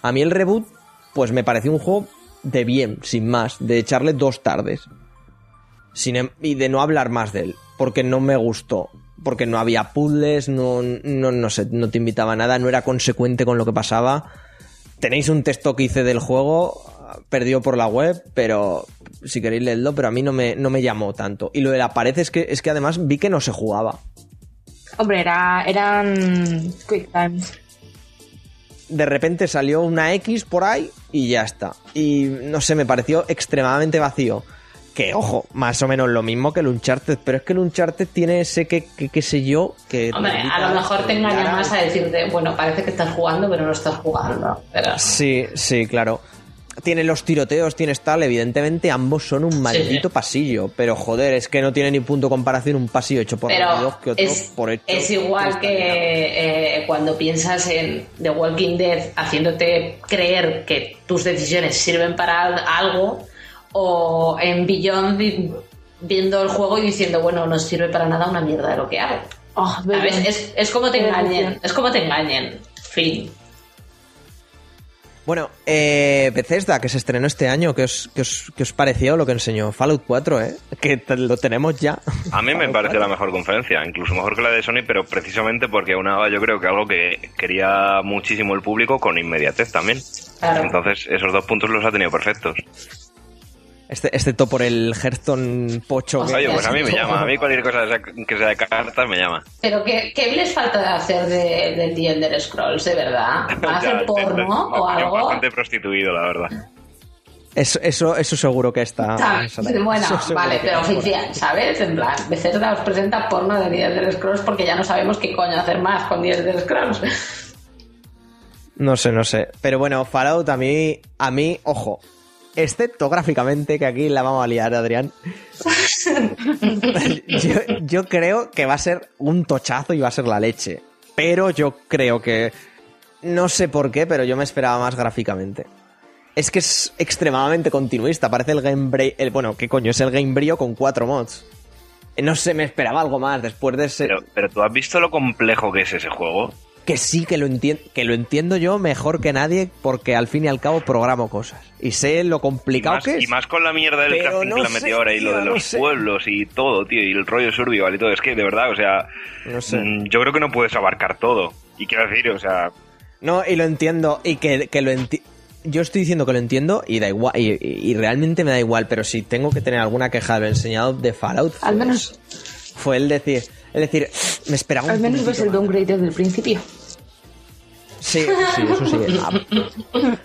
A mí el reboot, pues me pareció un juego de bien, sin más, de echarle dos tardes. Em- y de no hablar más de él, porque no me gustó. Porque no había puzzles, no, no, no sé, no te invitaba a nada, no era consecuente con lo que pasaba. Tenéis un texto que hice del juego, perdido por la web, pero si queréis leerlo, pero a mí no me, no me llamó tanto. Y lo de la pared es que, es que además vi que no se jugaba. Hombre, era, eran Quick Times. De repente salió una X por ahí y ya está. Y no sé, me pareció extremadamente vacío. Que, ojo, más o menos lo mismo que el Uncharted, pero es que el Uncharted tiene ese que, sé yo, que... Hombre, a lo mejor te engaña más a decirte, bueno, parece que estás jugando, pero no estás jugando. Pero... Sí, sí, claro. Tiene los tiroteos, tienes tal, evidentemente ambos son un maldito pasillo, pero joder, es que no tiene ni punto de comparación un pasillo hecho por Dog que otro es, por hecho. es igual que eh, cuando piensas en The Walking Dead haciéndote creer que tus decisiones sirven para al- algo o en Beyond vi- viendo el juego y diciendo, bueno, no sirve para nada una mierda de lo que hago. Oh. Beyond. Es, es como te engañen, es como te engañen. Fin. Bueno, eh, Bethesda, que se estrenó este año, ¿qué os, qué, os, qué os pareció lo que enseñó? Fallout 4, ¿eh? Que te- lo tenemos ya. A mí me pareció la mejor conferencia, incluso mejor que la de Sony, pero precisamente porque unaba yo creo que algo que quería muchísimo el público con inmediatez también. Claro. Entonces esos dos puntos los ha tenido perfectos. Este, excepto por el Hearthstone pocho. que- Oye, pues a mí me llama, a mí cualquier cosa que sea de cartas me llama. Pero ¿qué, qué les falta de hacer de, del The Elder Scrolls, de verdad? ¿Van a hacer porno o algo? Bastante prostituido, la verdad. Eso, eso, eso seguro que está. Da- Bueno, vale, que pero oficial, ¿sabes? En plan, Bethesda os presenta porno de The Elder Scrolls porque ya no sabemos qué coño hacer más con The Elder Scrolls. No sé, no sé. Pero bueno, Fallout a mí, a mí, ojo. Excepto gráficamente, que aquí la vamos a liar, Adrián. yo, yo creo que va a ser un tochazo y va a ser la leche. Pero yo creo que. No sé por qué, pero yo me esperaba más gráficamente. Es que es extremadamente continuista. Parece el Game Brio. El, bueno, ¿qué coño? Es el Game Brio con cuatro mods. No sé, me esperaba algo más después de ese. Pero, pero tú has visto lo complejo que es ese juego. Que sí, que lo, entiendo que lo entiendo yo mejor que nadie porque al fin y al cabo programo cosas. Y sé lo Y complicado más, que es. y más con la mierda del Pero crafting no que sé, metido ahora y lo de no los sé. pueblos y todo, tío, y el rollo survival y todo. Es que de verdad, o sea, No sé. mm, yo creo que no puedes abarcar todo. Y quiero decir, o sea, No, y lo entiendo. Y que, que lo enti- Yo estoy diciendo que lo entiendo y da igual. Y, y- y realmente me da igual. Pero si tengo que tener alguna queja de lo enseñado de Fallout. Al menos, Fue el decir. Es decir, me esperaba un al menos ves el downgrade desde el principio. Sí, sí, eso sí. Ah,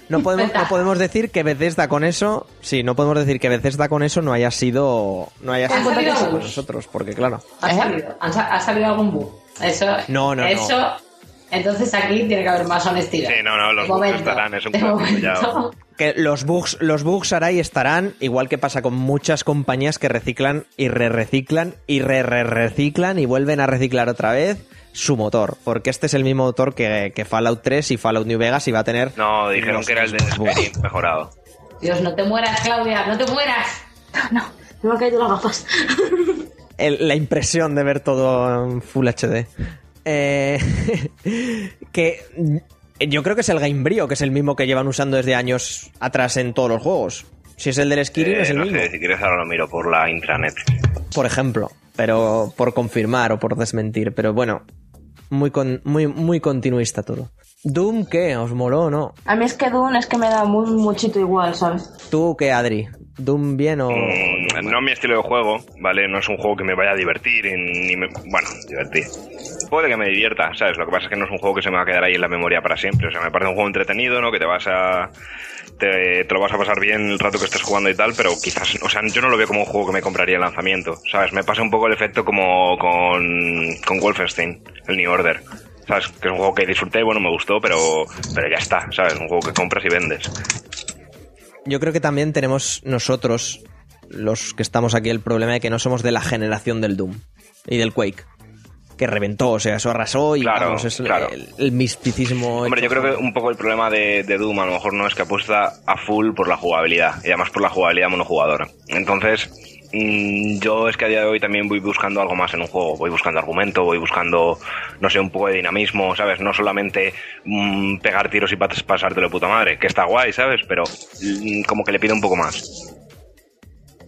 No podemos, no podemos decir que Bethesda con eso. Sí, no podemos decir que Bethesda con eso no haya sido. No haya Ha sido salido con nosotros, porque claro. Ha ¿Eh? salido, ha salido algún bug. Eso, No, no, no. eso, Entonces aquí tiene que haber más honestidad. Sí, no, no, los bugs estarán, es un clásico. Que los bugs, los bugs ahora ahí estarán, igual que pasa con muchas compañías que reciclan y re-reciclan y re-re-reciclan y vuelven a reciclar otra vez su motor. Porque este es el mismo motor que, que Fallout 3 y Fallout New Vegas y va a tener. No, dijeron los que era el de. Skyrim mejorado. Dios, no te mueras, Claudia, no te mueras. No, me han caído las gafas. el- la impresión de ver todo en Full HD. Eh, que yo creo que es el Game Brio, que es el mismo que llevan usando desde años atrás en todos los juegos. Si es el del Skyrim, Eh, es el no mismo, sé, si quieres ahora lo miro por la intranet. por ejemplo. Pero por confirmar o por desmentir. Pero bueno, muy, con- muy, muy continuista todo. Doom, ¿qué? ¿Os moló o no? A mí es que Dune es que me da muy muchito igual, ¿sabes? ¿Tú qué, Adri? ¿Doom bien o.? Mm, no mi estilo de juego, ¿vale? No es un juego que me vaya a divertir, y ni me... Bueno, divertir. Puede que me divierta, ¿sabes? Lo que pasa es que no es un juego que se me va a quedar ahí en la memoria para siempre. O sea, me parece un juego entretenido, ¿no? Que te vas a... Te, lo vas a pasar bien el rato que estés jugando y tal, pero quizás... O sea, yo no lo veo como un juego que me compraría en lanzamiento, ¿sabes? Me pasa un poco el efecto como con, con Wolfenstein, el New Order. ¿Sabes? Que es un juego que disfruté, bueno, me gustó, pero, pero ya está, ¿sabes? Un juego que compras y vendes. Yo creo que también tenemos nosotros, los que estamos aquí, el problema de que no somos de la generación del Doom y del Quake. Que reventó, o sea, eso arrasó y Claro, vamos, es claro. el, el misticismo. Hombre, yo creo que un poco el problema de, de Doom a lo mejor no es que apuesta a full por la jugabilidad, y además por la jugabilidad monojugadora. Entonces, mm, yo es que a día de hoy también voy buscando algo más en un juego. Voy buscando argumento, voy buscando, no sé, un poco de dinamismo, ¿sabes? No solamente mm, pegar tiros y pas- pasártelo de puta madre, que está guay, ¿sabes? Pero mm, como que le pido un poco más.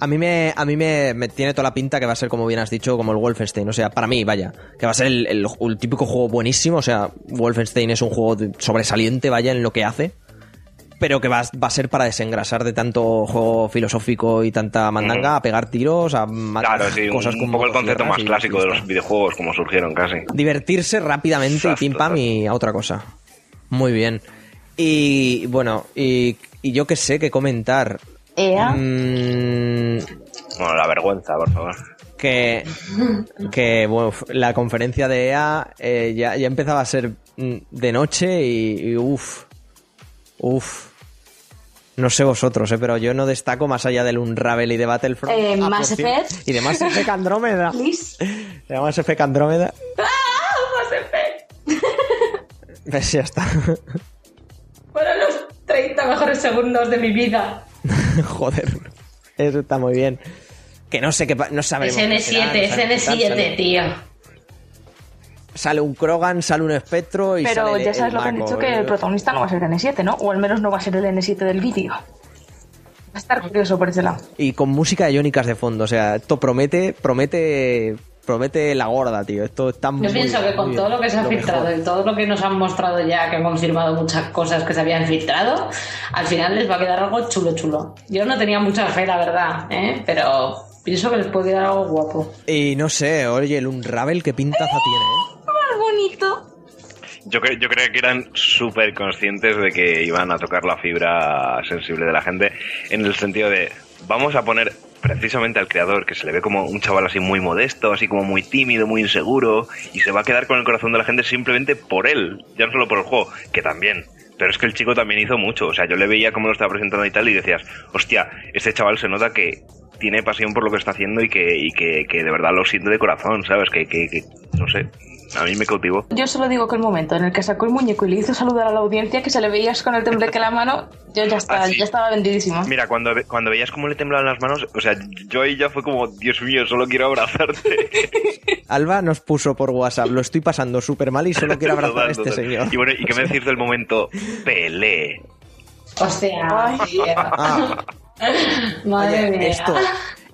A mí, me, a mí me, me tiene toda la pinta que va a ser, como bien has dicho, como el Wolfenstein. O sea, para mí, vaya, que va a ser el, el- el típico juego buenísimo. O sea, Wolfenstein es un juego sobresaliente, vaya, en lo que hace. Pero que va, va a ser para desengrasar de tanto juego filosófico y tanta mandanga, a pegar tiros, a matar Claro, sí, un, cosas un con poco el concepto más y clásico de los videojuegos, como surgieron casi. Divertirse rápidamente y pim pam y a otra cosa. Muy bien. Y bueno, y, y yo qué sé qué comentar. Ea. Mm, Bueno, la vergüenza, por favor. que, que bueno, la conferencia de EA eh, ya, ya empezaba a ser mm, de noche y, y uff, uff. No sé vosotros, eh, pero yo no destaco más allá del Unravel y de Battlefront. Eh, Ah, Mass Effect. Y de Mass Effect Andrómeda. Please. De Mass Effect Andrómeda. Mass Effect. Pues ya está. Fueron los 30 mejores segundos de mi vida. Joder. Eso está muy bien. Que no sé qué... No sabemos. Es qué será, N7, no es sabemos qué tal, N7, sale- tío. Sale un Krogan, sale un Espectro y Pero sale ya sabes el lo que han dicho, que el protagonista no va a ser el N7, ¿no? O al menos no va a ser el N7 del vídeo. Va a estar curioso por ese lado. Y con música de iónicas de fondo. O sea, esto promete, promete, promete la gorda, tío. Esto está muy Yo pienso que con todo lo que se ha filtrado mejor. y todo lo que nos han mostrado ya, que han confirmado muchas cosas que se habían filtrado, al final les va a quedar algo chulo, chulo. Yo no tenía mucha fe, la verdad, ¿eh? pero pienso que les puede quedar algo guapo. Y no sé, oye, el Unravel, qué pintaza tiene, ¿eh? ¡Más bonito! Yo, cre- yo creo que eran súper conscientes de que iban a tocar la fibra sensible de la gente en el sentido de vamos a poner precisamente al creador que se le ve como un chaval así muy modesto, así como muy tímido, muy inseguro y se va a quedar con el corazón de la gente simplemente por él, ya no solo por el juego, que también. Pero es que el chico también hizo mucho, o sea, yo le veía cómo lo estaba presentando y tal y decías, hostia, este chaval se nota que tiene pasión por lo que está haciendo y que, y que, que de verdad lo siente de corazón, ¿sabes? Que, que, que no sé, a mí me cautivó. Yo solo digo que el momento en el que sacó el muñeco y le hizo saludar a la audiencia, que se le veías con el tembleque en la mano, yo ya, estaba, Ah, sí. ya estaba vendidísima. Mira, cuando, cuando veías cómo le temblaban las manos, o sea, yo ahí ya fue como, Dios mío, solo quiero abrazarte. Alba nos puso por WhatsApp, lo estoy pasando súper mal y solo quiero abrazar a este total. señor. Y bueno, ¿y qué me decís del momento Pelé? Ay. tío. Ah, Madre oye, mía. esto,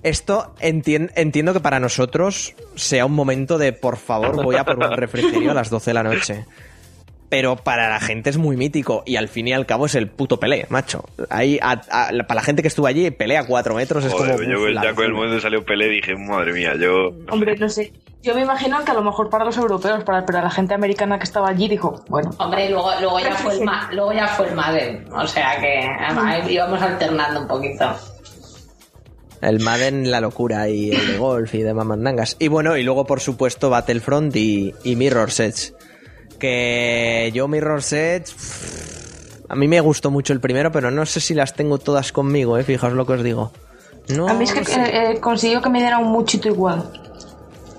esto entien- entiendo que para nosotros sea un momento de, por favor, voy a por un refrigerio a las 12 de la noche. Pero para la gente es muy mítico y al fin y al cabo es el puto Pelé, macho. Ahí, a- a- para la gente que estuvo allí, Pelé a 4 metros es Joder, como... yo uf, ya con el momento que salió Pelé dije, madre mía, yo... Hombre, no sé. Yo me imagino que a lo mejor para los europeos, para, pero la gente americana que estaba allí dijo, bueno, Hombre, luego, luego, ya fue el ma- luego ya fue el Madden. O sea que ahí íbamos alternando un poquito. El Madden, la locura y el de golf y demás mandangas. Y bueno, y luego por supuesto Battlefront y, y Mirror's Edge. Que yo Mirror's Edge... pff, A mí me gustó mucho el primero, pero no sé si las tengo todas conmigo, eh. Fijaos lo que os digo. No, a mí es que eh, eh, consiguió que me diera un muchito igual.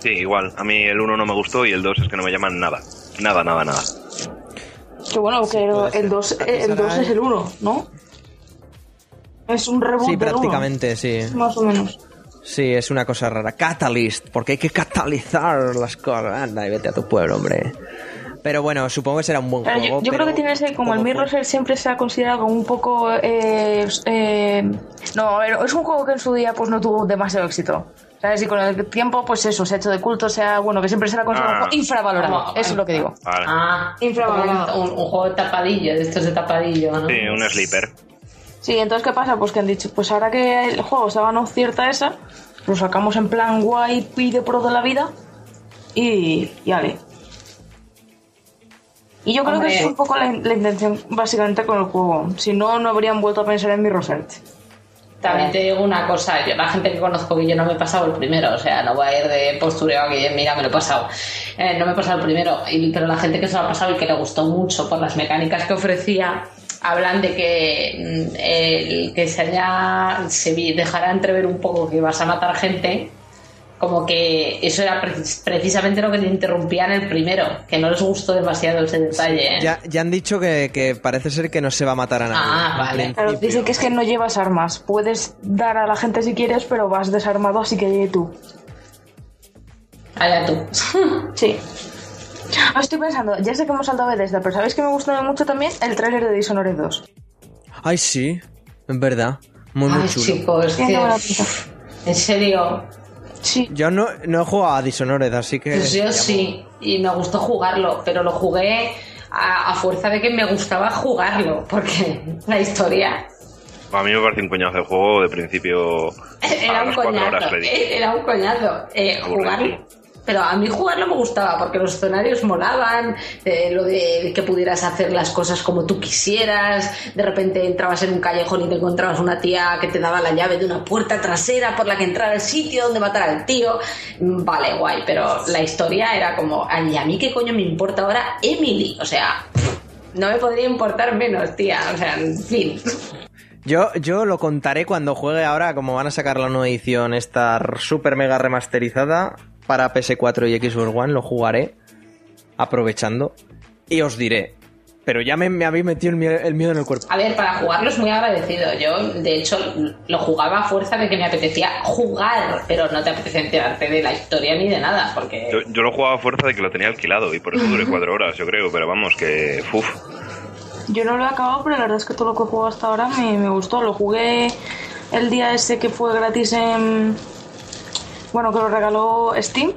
Sí, igual, a mí el 1 no me gustó y el 2 es que no me llaman nada. Nada, nada, nada. Que bueno, que puede ser. el 2 Aquí el dos es el- el 1, ¿no? Es un reboot Sí, uno, prácticamente, sí. Más o menos. Sí, es una cosa rara. Catalyst, porque hay que catalizar las cosas. Anda y vete a tu pueblo, hombre. Pero bueno, supongo que será un buen juego. yo, yo creo que tiene ese, como el Mirror's Edge siempre se ha considerado como un poco... eh, eh, no, a ver, es un juego que en su día pues no tuvo demasiado éxito. ¿Sabes? Y con el tiempo, pues eso, se ha hecho de culto, sea, bueno, que siempre será considerado Ah. un juego infravalorado. Eso es lo que digo. Vale. Ah, Infravalorado. un, un juego de tapadillo, de estos de tapadillo, ¿no? Sí, un sleeper. Sí, entonces, ¿qué pasa? Pues que han dicho, pues ahora que el juego se ha ganado cierta esa, lo sacamos en plan guay y de pro de la vida y, y ale. Y yo creo Hombre. que es un poco la, la intención básicamente con el juego. Si no, no habrían vuelto a pensar en mi Edge. También te digo una cosa, yo la gente que conozco que yo no me he pasado el primero, o sea, no voy a ir de postureo aquí, mira, me lo he pasado. Eh, no me he pasado el primero, y- pero la gente que se lo ha pasado y que le gustó mucho por las mecánicas que ofrecía, hablan de que el que se haya, se dejará entrever un poco que vas a matar gente, como que eso era pre- precisamente lo que te interrumpía en el primero, que no les gustó demasiado ese detalle. ¿eh? Ya, ya han dicho que, que parece ser que no se va a matar a nadie. Ah, vale. Claro, dicen que es que no llevas armas. Puedes dar a la gente si quieres, pero vas desarmado, así que tú. Allá tú. Sí. Ah, Estoy pensando, ya sé que hemos saltado de Bethesda, pero ¿sabéis que me gustó mucho también? El tráiler de Dishonored 2. Ay, sí, es verdad. Muy, muy Ay, chulo. chicos, en serio, Sí. Yo no, no he jugado a Dishonored, así que... Pues yo sí, y me gustó jugarlo, pero lo jugué a, a fuerza de que me gustaba jugarlo, porque la historia A mí me parece un coñazo de juego de principio. a era un las cuatro horas coñazo. Era un coñazo. Eh, jugarlo, Pero a mí jugarlo me gustaba porque los escenarios molaban, eh, lo de que pudieras hacer las cosas como tú quisieras, de repente entrabas en un callejón y te encontrabas una tía que te daba la llave de una puerta trasera por la que entrar al sitio donde matar al tío. Mm, Vale, guay, pero la historia era como, ay, ¿a mí qué coño me importa ahora Emily? O sea, no me podría importar menos, tía. O sea, en fin. Yo, yo lo contaré cuando juegue ahora, como van a sacar la nueva edición, esta super mega remasterizada para PS4 y Xbox One, lo jugaré aprovechando y os diré. Pero ya me, me habéis metido el miedo, el miedo en el cuerpo. A ver, para jugarlo es muy agradecido. Yo, de hecho, lo jugaba a fuerza de que me apetecía jugar, pero no te apetece enterarte de la historia ni de nada, porque... Yo, yo lo jugaba a fuerza de que lo tenía alquilado y por eso duré cuatro horas, yo creo, pero vamos, que. Uf. Yo no lo he acabado, pero la verdad es que todo lo que he jugado hasta ahora me, me gustó. Lo jugué el día ese que fue gratis en. Bueno, que lo regaló Steam.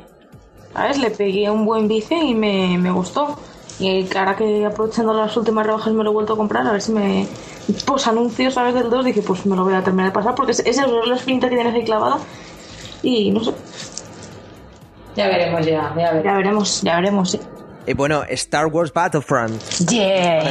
¿Sabes? Le pegué un buen vice y me, me gustó. Y ahora que aprovechando las últimas rebajas me lo he vuelto a comprar, a ver si me. Pues anuncios, ¿sabes? Del 2, dije, pues me lo voy a terminar de pasar, porque es, es la espinita que tienes ahí clavada. Y no sé, Ya veremos, ya, ya veremos. ya veremos, ya veremos, sí. Y bueno, Star Wars Battlefront. Yeah.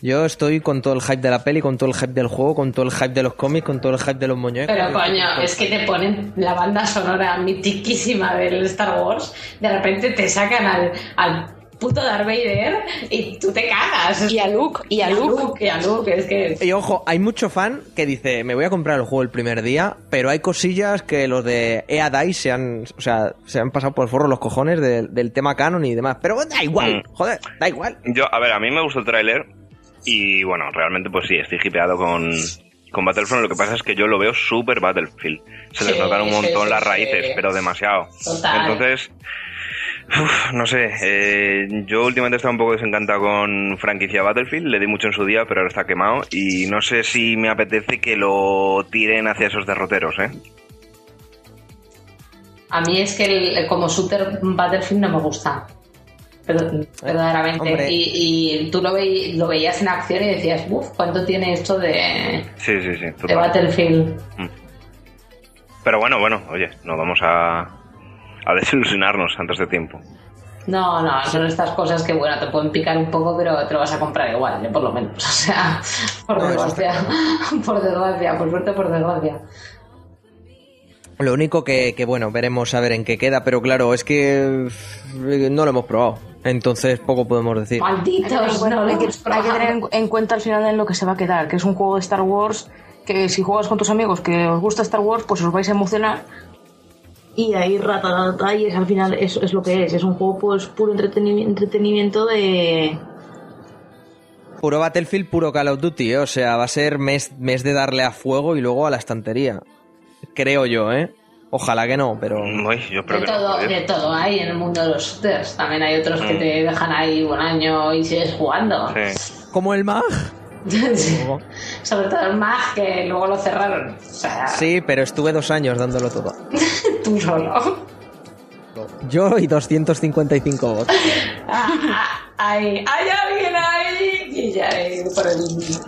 Yo estoy con todo el hype de la peli, con todo el hype del juego, con todo el hype de los cómics, con todo el hype de los muñecos. Pero coño, es que te ponen la banda sonora mitiquísima del Star Wars, de repente te sacan al, al puto Darth Vader y tú te cagas. Y a Luke, y a Luke. y a Luke, es que... Y ojo, hay mucho fan que dice, me voy a comprar el juego el primer día, pero hay cosillas que los de EA DICE se han, o sea, se han pasado por el forro los cojones del- del tema canon y demás. Pero da igual, Mm. joder, da igual. Yo, a ver, a mí me gustó el tráiler y bueno, realmente pues sí, estoy hipeado con, con Battlefront. Lo que pasa es que yo lo veo súper Battlefield. Se les notan un montón sí, las sí. raíces, pero demasiado. Total. Entonces, uf, no sé, eh, yo últimamente he estado un poco desencantado con franquicia Battlefield, le di mucho en su día, pero ahora está quemado y no sé si me apetece que lo tiren hacia esos derroteros, ¿eh? A mí es que el- como shooter Battlefield no me gusta. Pero, verdaderamente. Y, y tú lo, veí- lo veías en acción y decías, uff, ¿cuánto tiene esto de, Sí, sí, sí, de. Battlefield? Pero bueno, bueno, oye, no vamos a, a desilusionarnos antes de tiempo. No, no, son estas cosas que, bueno, te pueden picar un poco, pero te lo vas a comprar igual, ¿eh? por lo menos. O sea, por desgracia. Por desgracia, por suerte, por desgracia. Lo único que, que, bueno, veremos a ver en qué queda, pero claro, es que eh, no lo hemos probado. Entonces poco podemos decir. Hay que tener en Malditos, cuenta- no lo hay que- hemos hay que tener en, cuenta al final en lo que se va a quedar, que es un juego de Star Wars que si juegas con tus amigos que os gusta Star Wars, pues os vais a emocionar. Y ahí rata, rata, y es al final eso es lo que es, es un juego pues puro entreteni- entretenimiento de... Puro Battlefield, puro Call of Duty, ¿eh? o sea, va a ser mes, mes de darle a fuego y luego a la estantería. Creo yo, ¿eh? Ojalá que no, pero... Uy, yo espero De que todo, de todo hay en el mundo de los shooters. También hay otros que Mm. te dejan ahí un año y sigues jugando. Sí. Como el MAG. Sobre todo el MAG, que luego lo cerraron. O sea, Sí, pero estuve dos años dándolo todo. tú solo. Yo y 255 bots. Ah, hay, hay alguien ahí y ya ahí por el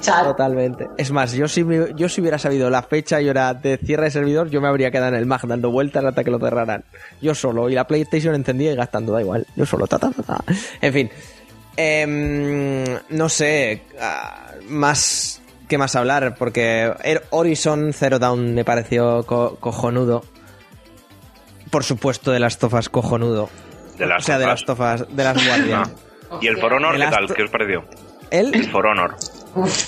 chat. Totalmente. Es más, yo si, me- yo si hubiera sabido la fecha y hora de cierre de servidor, yo me habría quedado en el MAG dando vueltas hasta que lo cerraran. Yo solo. Y la PlayStation encendida y gastando, da igual. Yo solo. Ta, ta, ta, ta. En fin. Em, no sé. ah, más. ¿Qué más hablar? Porque Horizon Zero Dawn me pareció co- cojonudo. Por supuesto, de las tofas cojonudo. De las o sea, de las tofas, de las guardias. Ah. ¿Y el For Honor qué tal? ¿Qué os pareció? ¿El? El For Honor.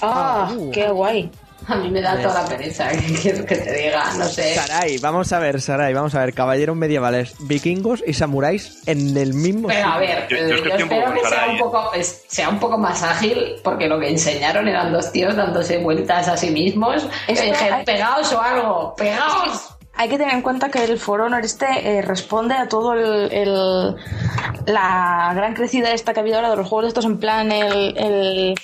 ¡Ah! ¡Qué guay! A mí me da toda la pereza, ¿qué quieres que te diga? No sé. Sarai, vamos a ver, Sarai, vamos a ver, caballeros medievales, vikingos y samuráis en el mismo Pero a ver, Yo- yo eh, yo, espero que sea Sarai, un, ¿eh? poco, es- sea un poco más ágil, porque lo que enseñaron eran dos tíos dándose vueltas a sí mismos. Es y que dije, hay- pegaos o algo, pegaos. Hay que tener en cuenta que el For Honor este eh, responde a todo el, el- la gran crecida esta que ha habido ahora de los juegos de estos en plan el, el-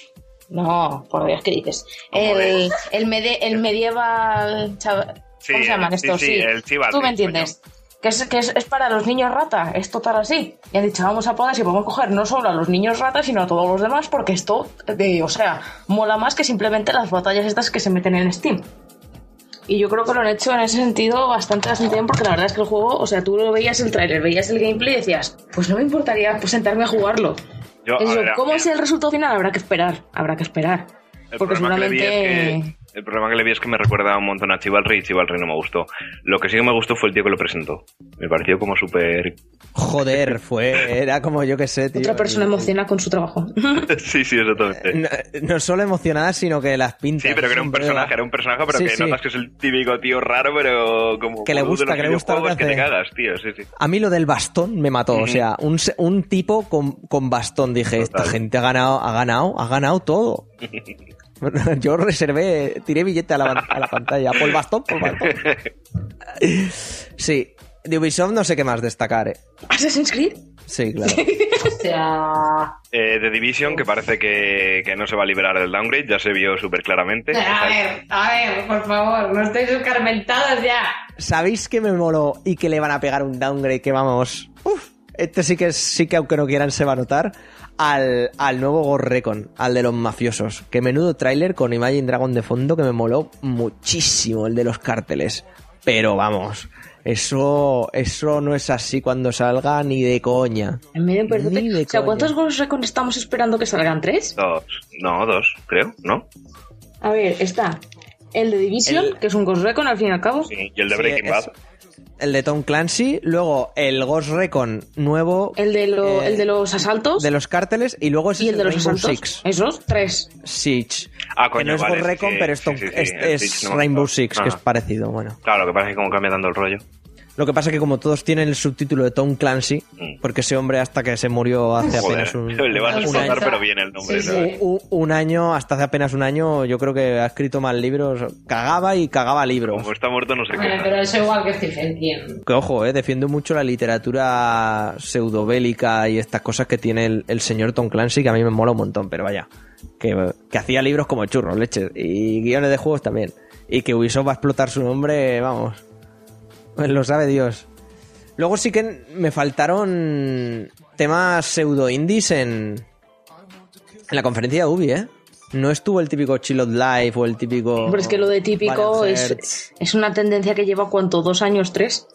no, por Dios, ¿qué dices? El, el, mede- el medieval Sí, ¿cómo se llaman sí, estos? sí, el chivalry, Tú me entiendes. Que es, que es, es para los niños rata, es total así. Y han dicho, vamos a poder si podemos coger no solo a los niños rata, sino a todos los demás, porque esto, eh, o sea, mola más que simplemente las batallas estas que se meten en Steam. Y yo creo que lo han hecho en ese sentido bastante, bastante bien, porque la verdad es que el juego, o sea, tú lo veías el tráiler, veías el gameplay y decías, pues no me importaría pues, sentarme a jugarlo. Yo, a Eso, ver, ¿Cómo sea el resultado final? Habrá que esperar, habrá que esperar. El Porque seguramente... es que, el problema que le vi es que me recuerda un montón a Chivalry y Chivalry no me gustó. Lo que sí que me gustó fue el tío que lo presentó. Me pareció como súper... Joder, fue. Era como yo que sé, tío. Otra persona emociona con su trabajo. sí, sí, exactamente. No, no solo emocionada, sino que las pintas. Sí, pero que era un personaje, era un personaje, pero Sí, que sí. notas que es el típico tío raro, pero como Que le gusta, que le gusta lo que videojuegos, que te hace. cagas, tío, sí, sí. A mí lo del bastón me mató. O sea, un, se- un tipo con, con bastón. Dije, esta gente ha ganado, ha ganado, ha ganado todo. Yo reservé, tiré billete a la, ban- a la pantalla. Por el bastón, por el bastón. Sí. De Ubisoft no sé qué más destacar, eh. ¿Assassin's Creed? Sí, claro. Hostia. Eh, The Division, que parece que, que no se va a liberar del downgrade, ya se vio súper claramente. A ver, a ver, por favor, no estéis escarmentados ya. ¿Sabéis que me moló y que le van a pegar un downgrade que vamos... Uf, este sí que, sí que aunque no quieran se va a notar. Al, al nuevo Ghost Recon, al de los mafiosos. Que menudo tráiler con Imagine Dragon de fondo que me moló muchísimo, el de los cárteles. Pero vamos, eso, eso no es así cuando salga ni de coña. En medio de perdote. Ni de O sea, coña. ¿cuántos Ghost Recon estamos esperando que salgan? ¿Tres? Dos. No, dos, creo, ¿no? A ver, está el de Division, El- que es un Ghost Recon al fin y al cabo. Sí, y el de Sí, Breaking es- Bad. El de Tom Clancy, luego el Ghost Recon nuevo El de, lo- Eh, el de los asaltos. de los cárteles y luego ese y es el de los Rainbow asaltos. Six. Esos, tres. Siege. Ah, que coño, no es vale, Ghost Recon, sí, pero es, sí, Tom- sí, sí, es- es Rainbow. Six, que es parecido, bueno. Claro, lo que pasa es que como cambiando el rollo. Lo que pasa es que como todos tienen el subtítulo de Tom Clancy, Mm. porque ese hombre hasta que se murió hace Joder, apenas un, le vas a un año, pero bien el nombre, Sí, ¿sabes? sí. un- un año, hasta hace apenas un año, yo creo que ha escrito más libros, cagaba y cagaba libros. Como está muerto, no sé Bueno, qué. pero eso igual que Stephen King. Que ojo, eh, defiendo mucho la literatura pseudobélica y estas cosas que tiene el, el señor Tom Clancy, que a mí me mola un montón, pero vaya, que, que hacía libros como churros, leches, y guiones de juegos también. Y que Ubisoft va a explotar su nombre, vamos, lo sabe Dios. Luego sí que me faltaron temas pseudo indies en, en la conferencia de Ubi, ¿eh? No estuvo el típico Chill Out Life o el típico... Pero es que lo de típico es, es una tendencia que lleva, ¿cuánto? ¿Dos años? ¿Tres?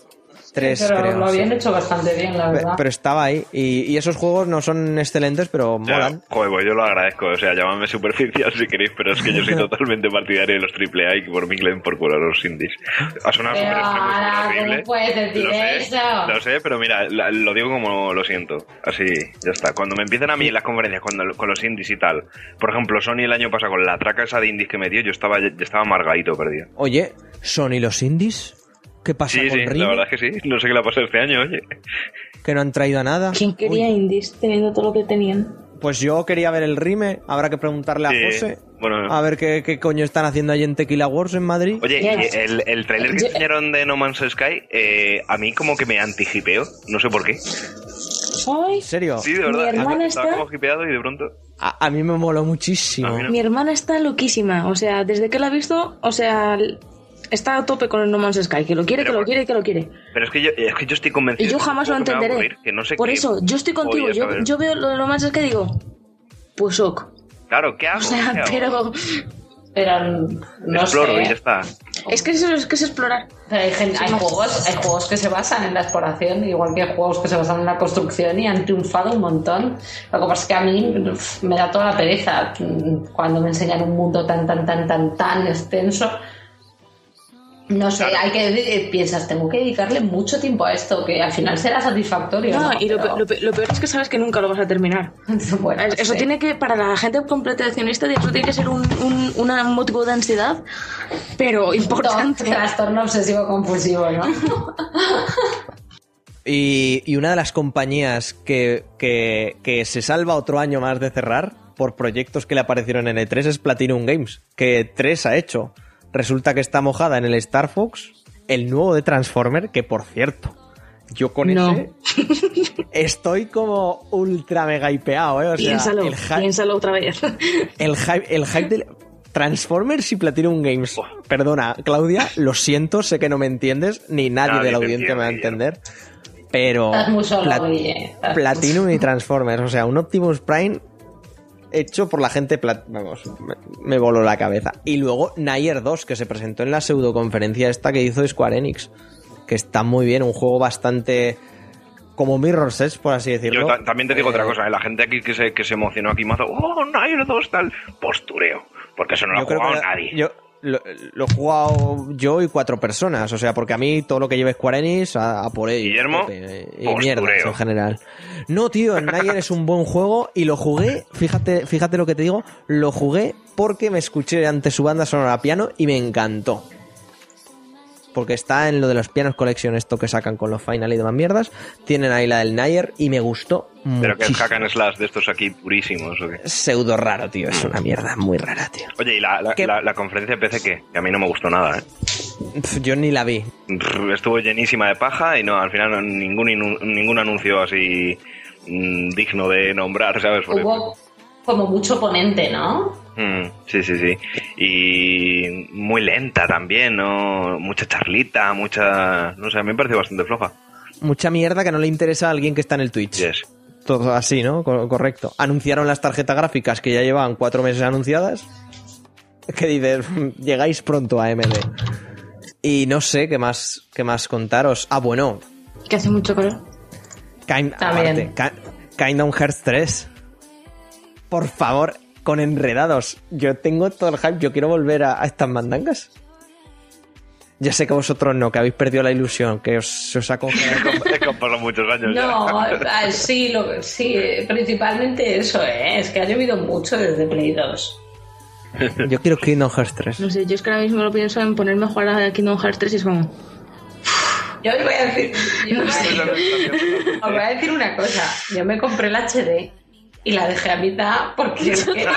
Tres, pero creo, lo habían sí. hecho bastante bien, la verdad. Pero estaba ahí. Y, y esos juegos no son excelentes, pero Ya, molan. joder, pues yo lo agradezco. O sea, llamadme superficial si queréis, pero es que yo soy totalmente partidario de los AAA y que por mí le den por culo a los indies. Ha sonado Pero ahora, horrible. ¿cómo puedes decir Lo sé, eso? Lo sé, pero mira, la- lo digo como lo siento. Así, ya está. Cuando me empiezan a mí en las conferencias cuando, con los indies y tal, por ejemplo, Sony el año pasado con la traca esa de indies que me dio, yo estaba, yo estaba amargadito perdido. Oye, ¿Sony los indies? ¿Qué pasa Sí, con sí, Ring? la verdad es que sí. No sé qué le ha pasado este año, oye. Que no han traído a nada. ¿Quién quería indies teniendo todo lo que tenían? Pues yo quería ver el Rime. Habrá que preguntarle a José. bueno. A ver qué, qué coño están haciendo ahí en Tequila Wars en Madrid. Oye, el, el trailer que Yo- enseñaron de No Man's Sky, eh, a mí como que me anti-hipeo, no sé por qué. ¿En serio? Sí, de Mi verdad. hermana estaba está- como hipeado y de pronto... A, a mí me moló muchísimo. No. mi hermana está loquísima. O sea, desde que la ha visto, o sea, está a tope con el No Man's Sky. Que lo quiere, Pero que lo quiere, que lo quiere. Pero es que yo, es que yo estoy convencido. Y yo de que jamás lo entenderé. aburrir, que no sé Por qué eso, yo estoy contigo. Yo, yo veo lo de No Man's Sky y digo, pues ok. Claro, ¿qué hago? O sea, pero Pero no Exploro y ya sé. está. es que eso es, que es explorar. Hay, gente- hay juegos, hay juegos que se basan en la exploración, igual que hay juegos que se basan en la construcción y han triunfado un montón. Lo que pasa es que a mí me da toda la pereza mm, cuando me enseñan un mundo tan, tan, tan, tan, tan extenso. No sé, hay que eh, piensas, tengo que dedicarle mucho tiempo a esto, que al final será satisfactorio. No, ¿no? y lo, Pero- lo lo peor es que sabes que nunca lo vas a terminar. Bueno, Es- Eso sí. tiene que, para la gente completacionista, eso tiene que ser un, un, una- motivo de ansiedad, pero importante. Trastorno obsesivo compulsivo, ¿no? Y, y una de las compañías que, que, que se salva otro año más de cerrar por proyectos que le aparecieron en E3 es Platinum Games, que 3 ha hecho. Resulta que está mojada en el Star Fox, el nuevo de Transformer, que por cierto, yo con No. ese estoy como ultra mega hipeado, ¿eh? O sea, piénsalo, el hype, piénsalo otra vez. el hype, el hype del Transformers y Platinum Games. Perdona, Claudia, lo siento, sé que no me entiendes, ni nadie, Nadie de la audiencia me va a entender. Pero Estás muy solo, Plat- Guille. Estás- Platinum y Transformers, o sea, un Optimus Prime hecho por la gente, plat- vamos, me, me voló la cabeza. Y luego Nier 2, que se presentó en la pseudoconferencia esta que hizo Square Enix, que está muy bien, un juego bastante como Mirror's Edge, por así decirlo. Yo ta- también te digo Eh, otra cosa, ¿eh? la gente aquí que se, que se emocionó aquí mazo, oh, Nier 2 tal, postureo, porque eso no lo ha jugado nadie. Yo lo, lo he jugado yo y cuatro personas, o sea, porque a mí todo lo que lleve Square Enix, a, a por ello. Guillermo, tope, y postureo. mierdas en general. No, tío, el Nier es un buen juego y lo jugué, fíjate, fíjate lo que te digo, lo jugué porque me escuché ante su banda sonora a piano y me encantó. Porque está en lo de los pianos collection, esto que sacan con los final y demás mierdas. Tienen ahí la del Nier y me gustó Pero que es muchísimo. hack and slash de estos aquí purísimos. ¿o qué? Pseudo raro, tío. Es una mierda muy rara, tío. Oye, ¿y la, la, ¿Qué? la- la conferencia de PC qué? Que a mí no me gustó nada, ¿eh? Yo ni la vi. Estuvo llenísima de paja y no, al final no- ningún, inu- ningún anuncio así mm, digno de nombrar, ¿sabes? Hubo como mucho ponente, ¿no? Mm, sí, sí, sí. Y muy lenta también, ¿no? Mucha charlita, mucha... No sé, a mí me pareció bastante floja. Mucha mierda que no le interesa a alguien que está en el Twitch. Yes. Todo así, ¿no? Co- correcto. Anunciaron las tarjetas gráficas que ya llevaban cuatro meses anunciadas. Que dices, llegáis pronto a AMD. Y no sé qué más, qué más contaros. Ah, bueno. Que hace mucho calor. Kind, También. aparte, Ki- Kingdom Hearts 3. Por favor, con enredados. Yo tengo todo el hype. Yo quiero volver a, a estas mandangas. Ya sé que vosotros no, que habéis perdido la ilusión, que os, se os ha congelado. Pasado muchos años. No, sí, lo, sí, principalmente eso, ¿eh? es que ha llovido mucho desde Play 2. Yo quiero Kingdom Hearts 3. No sé, yo es que ahora mismo lo pienso en ponerme a jugar a Kingdom Hearts 3 y es como... Yo os voy a decir, yo os voy a decir- os voy a decir una cosa, yo me compré el HD y la dejé a mitad porque es que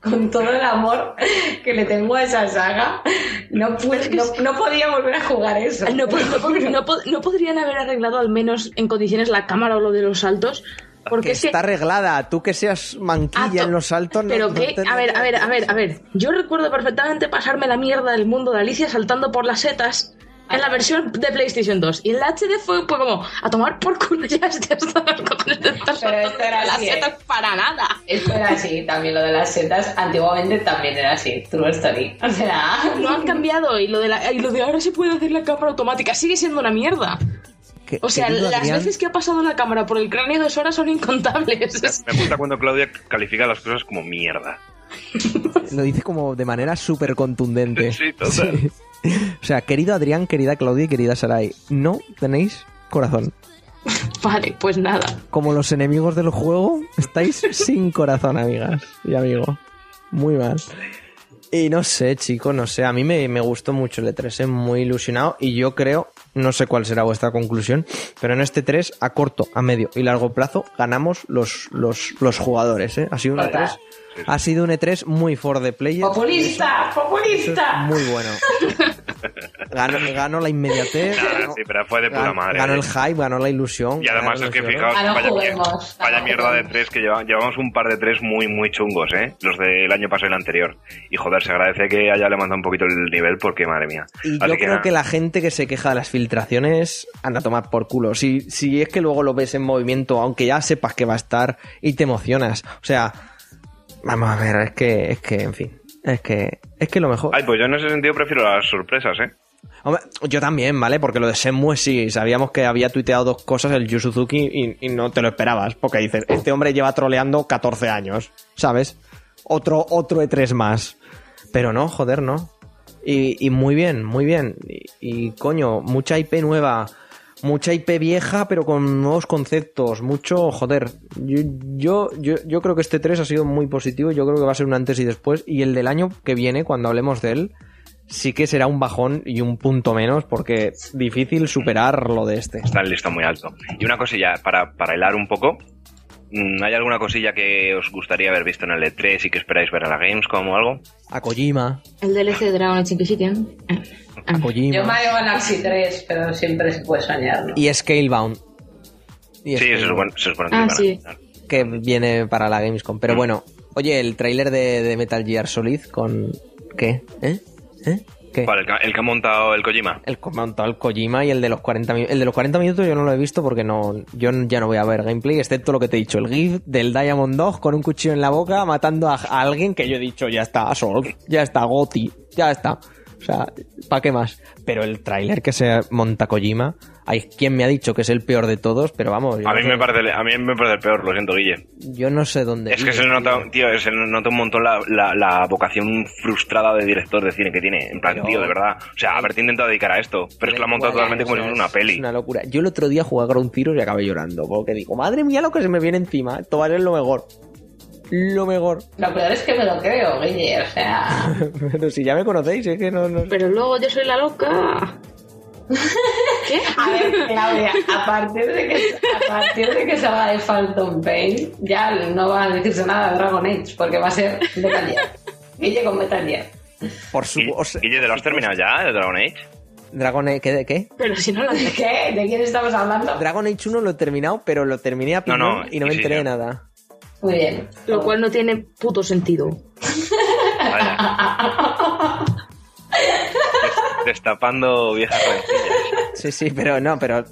con todo el amor que le tengo a esa saga, no, pude- no, no podía volver a jugar eso. No, po- no po- no po- no podrían haber arreglado al menos en condiciones la cámara o lo de los saltos. Porque que es que... está arreglada. Tú que seas manquilla Ah, to- en los saltos. Pero no que, a ver, a ver, a ver, a ver. Yo recuerdo perfectamente pasarme la mierda del mundo de Alicia saltando por las setas en la versión de PlayStation 2. Y en la HD fue, como a tomar por culo ya, por las así, ¿eh? setas para nada. Esto era así, también lo de las setas, antiguamente también era así, true story. O sea, Lo han cambiado y lo de la, y lo de ahora se puede hacer la cámara automática sigue siendo una mierda. O sea, las Adrián, veces que ha pasado la cámara por el cráneo de Sora son incontables. Es- Me gusta cuando Claudia califica las cosas como mierda. Lo dice como de manera súper contundente. Sí, total. Sí. O sea, querido Adrián, querida Claudia y querida Sarai, no tenéis corazón. Vale, pues nada. Como los enemigos del juego, estáis sin corazón, amigas y amigo. Muy mal. Y no sé, chico, no sé. A mí me, me gustó mucho el E3, eh, muy ilusionado. Y yo creo, no sé cuál será vuestra conclusión, pero en este 3, a corto, a medio y largo plazo, ganamos los, los, los jugadores. ¿eh? Ha sido un 3 ha sido un E3 muy for the players. ¡Populista! ¡Populista! Muy bueno. Ganó, ganó la inmediatez. Ganó, sí, pero fue de pura madre. Ganó ¿eh? el hype, ganó la ilusión. Y además es que fijaos, vaya, juguemos, vaya mierda de e tres que llevamos, llevamos un par de e tres muy, muy chungos, ¿eh? Los del año pasado y el anterior. Y joder, se agradece que haya levantado un poquito el nivel porque madre mía. Y yo creo que la gente que se queja de las filtraciones anda a tomar por culo. Si, si es que luego lo ves en movimiento, aunque ya sepas que va a estar y te emocionas. O sea, vamos a ver, es que, es que, en fin, es que, es que lo mejor. Ay, pues yo en ese sentido prefiero las sorpresas, ¿eh? Hombre, yo también, ¿vale? Porque lo de Shenmue sí, sabíamos que había tuiteado dos cosas el Yu Suzuki y, y no te lo esperabas, porque dices, este hombre lleva troleando 14 años, ¿sabes? Otro, otro E3 más. Pero no, joder, no. Y, y muy bien, muy bien. Y, y, coño, mucha IP nueva, mucha IP vieja, pero con nuevos conceptos, mucho, joder. Yo, yo, yo, creo que este 3 ha sido muy positivo, yo creo que va a ser un antes y después, y el del año que viene, cuando hablemos de él, sí que será un bajón y un punto menos, porque es difícil superar lo de este. Está el listón muy alto. Y una cosilla, para, para hilar un poco, ¿hay alguna cosilla que os gustaría haber visto en el E3 y que esperáis ver a la Gamescom o algo? A Kojima, El DLC de Dragon Age Inquisition. Eh, a eh. Yo Kojima. Mario Galaxy 3, pero siempre se puede soñar, ¿no? Y Scalebound. Y Sí, se Scalebound, supone, se supone que Ah, sí. Que viene para la Gamescom. Pero Mm. bueno, oye, el tráiler de, de Metal Gear Solid con... ¿Qué? ¿Eh? ¿Eh? ¿Qué? ¿Cuál? El, que- el que ha montado el Kojima. El que ha montado el Kojima y el de los 40 minutos. El de los 40 minutos yo no lo he visto porque no, yo ya no voy a ver gameplay, excepto lo que te he dicho, el GIF del Diamond Dog con un cuchillo en la boca matando a, a alguien que yo he dicho, ya está, Sol, ya está, Goti, ya está. O sea, ¿para qué más? Pero el tráiler que se monta Kojima, hay quien me ha dicho que es el peor de todos, pero vamos, A mí me parece, a mí me parece el peor, lo siento, Guille. yo no sé dónde. Es que se nota, tío. se nota un montón la, la, la vocación frustrada de director de cine que tiene. En plan, Pero- tío, de verdad. O sea, haberte intentado dedicar a esto. Pero es que lo ha montado totalmente como si fuera una peli. Es una locura. Yo el otro día jugué a Ground Zero y acabé llorando. Porque digo, madre mía, lo que se me viene encima. Esto va a ser lo mejor. Lo mejor. Lo peor es que me lo creo, Guille, o sea... Pero si ya me conocéis, es que no. no... Pero luego yo soy la loca. ¿Qué? A ver, Claudia, a partir de que, a partir de que salga el Phantom Pain, ya no va a decirse nada de Dragon Age, porque va a ser Metal Gear. Guille con Metal Gear. Por su. Guille, ¿te lo has terminado ya, el Dragon Age? Dragon Age. ¿Qué? de ¿Qué? Pero si no lo ¿De dije. qué? ¿De quién estamos hablando? Dragon Age 1 lo he terminado, pero lo terminé a No, y no me sí, enteré de sí. nada. Muy bien. Lo cual no tiene puto sentido. Vaya. Des- Destapando viejas rencillas. Sí, sí, pero no, pero.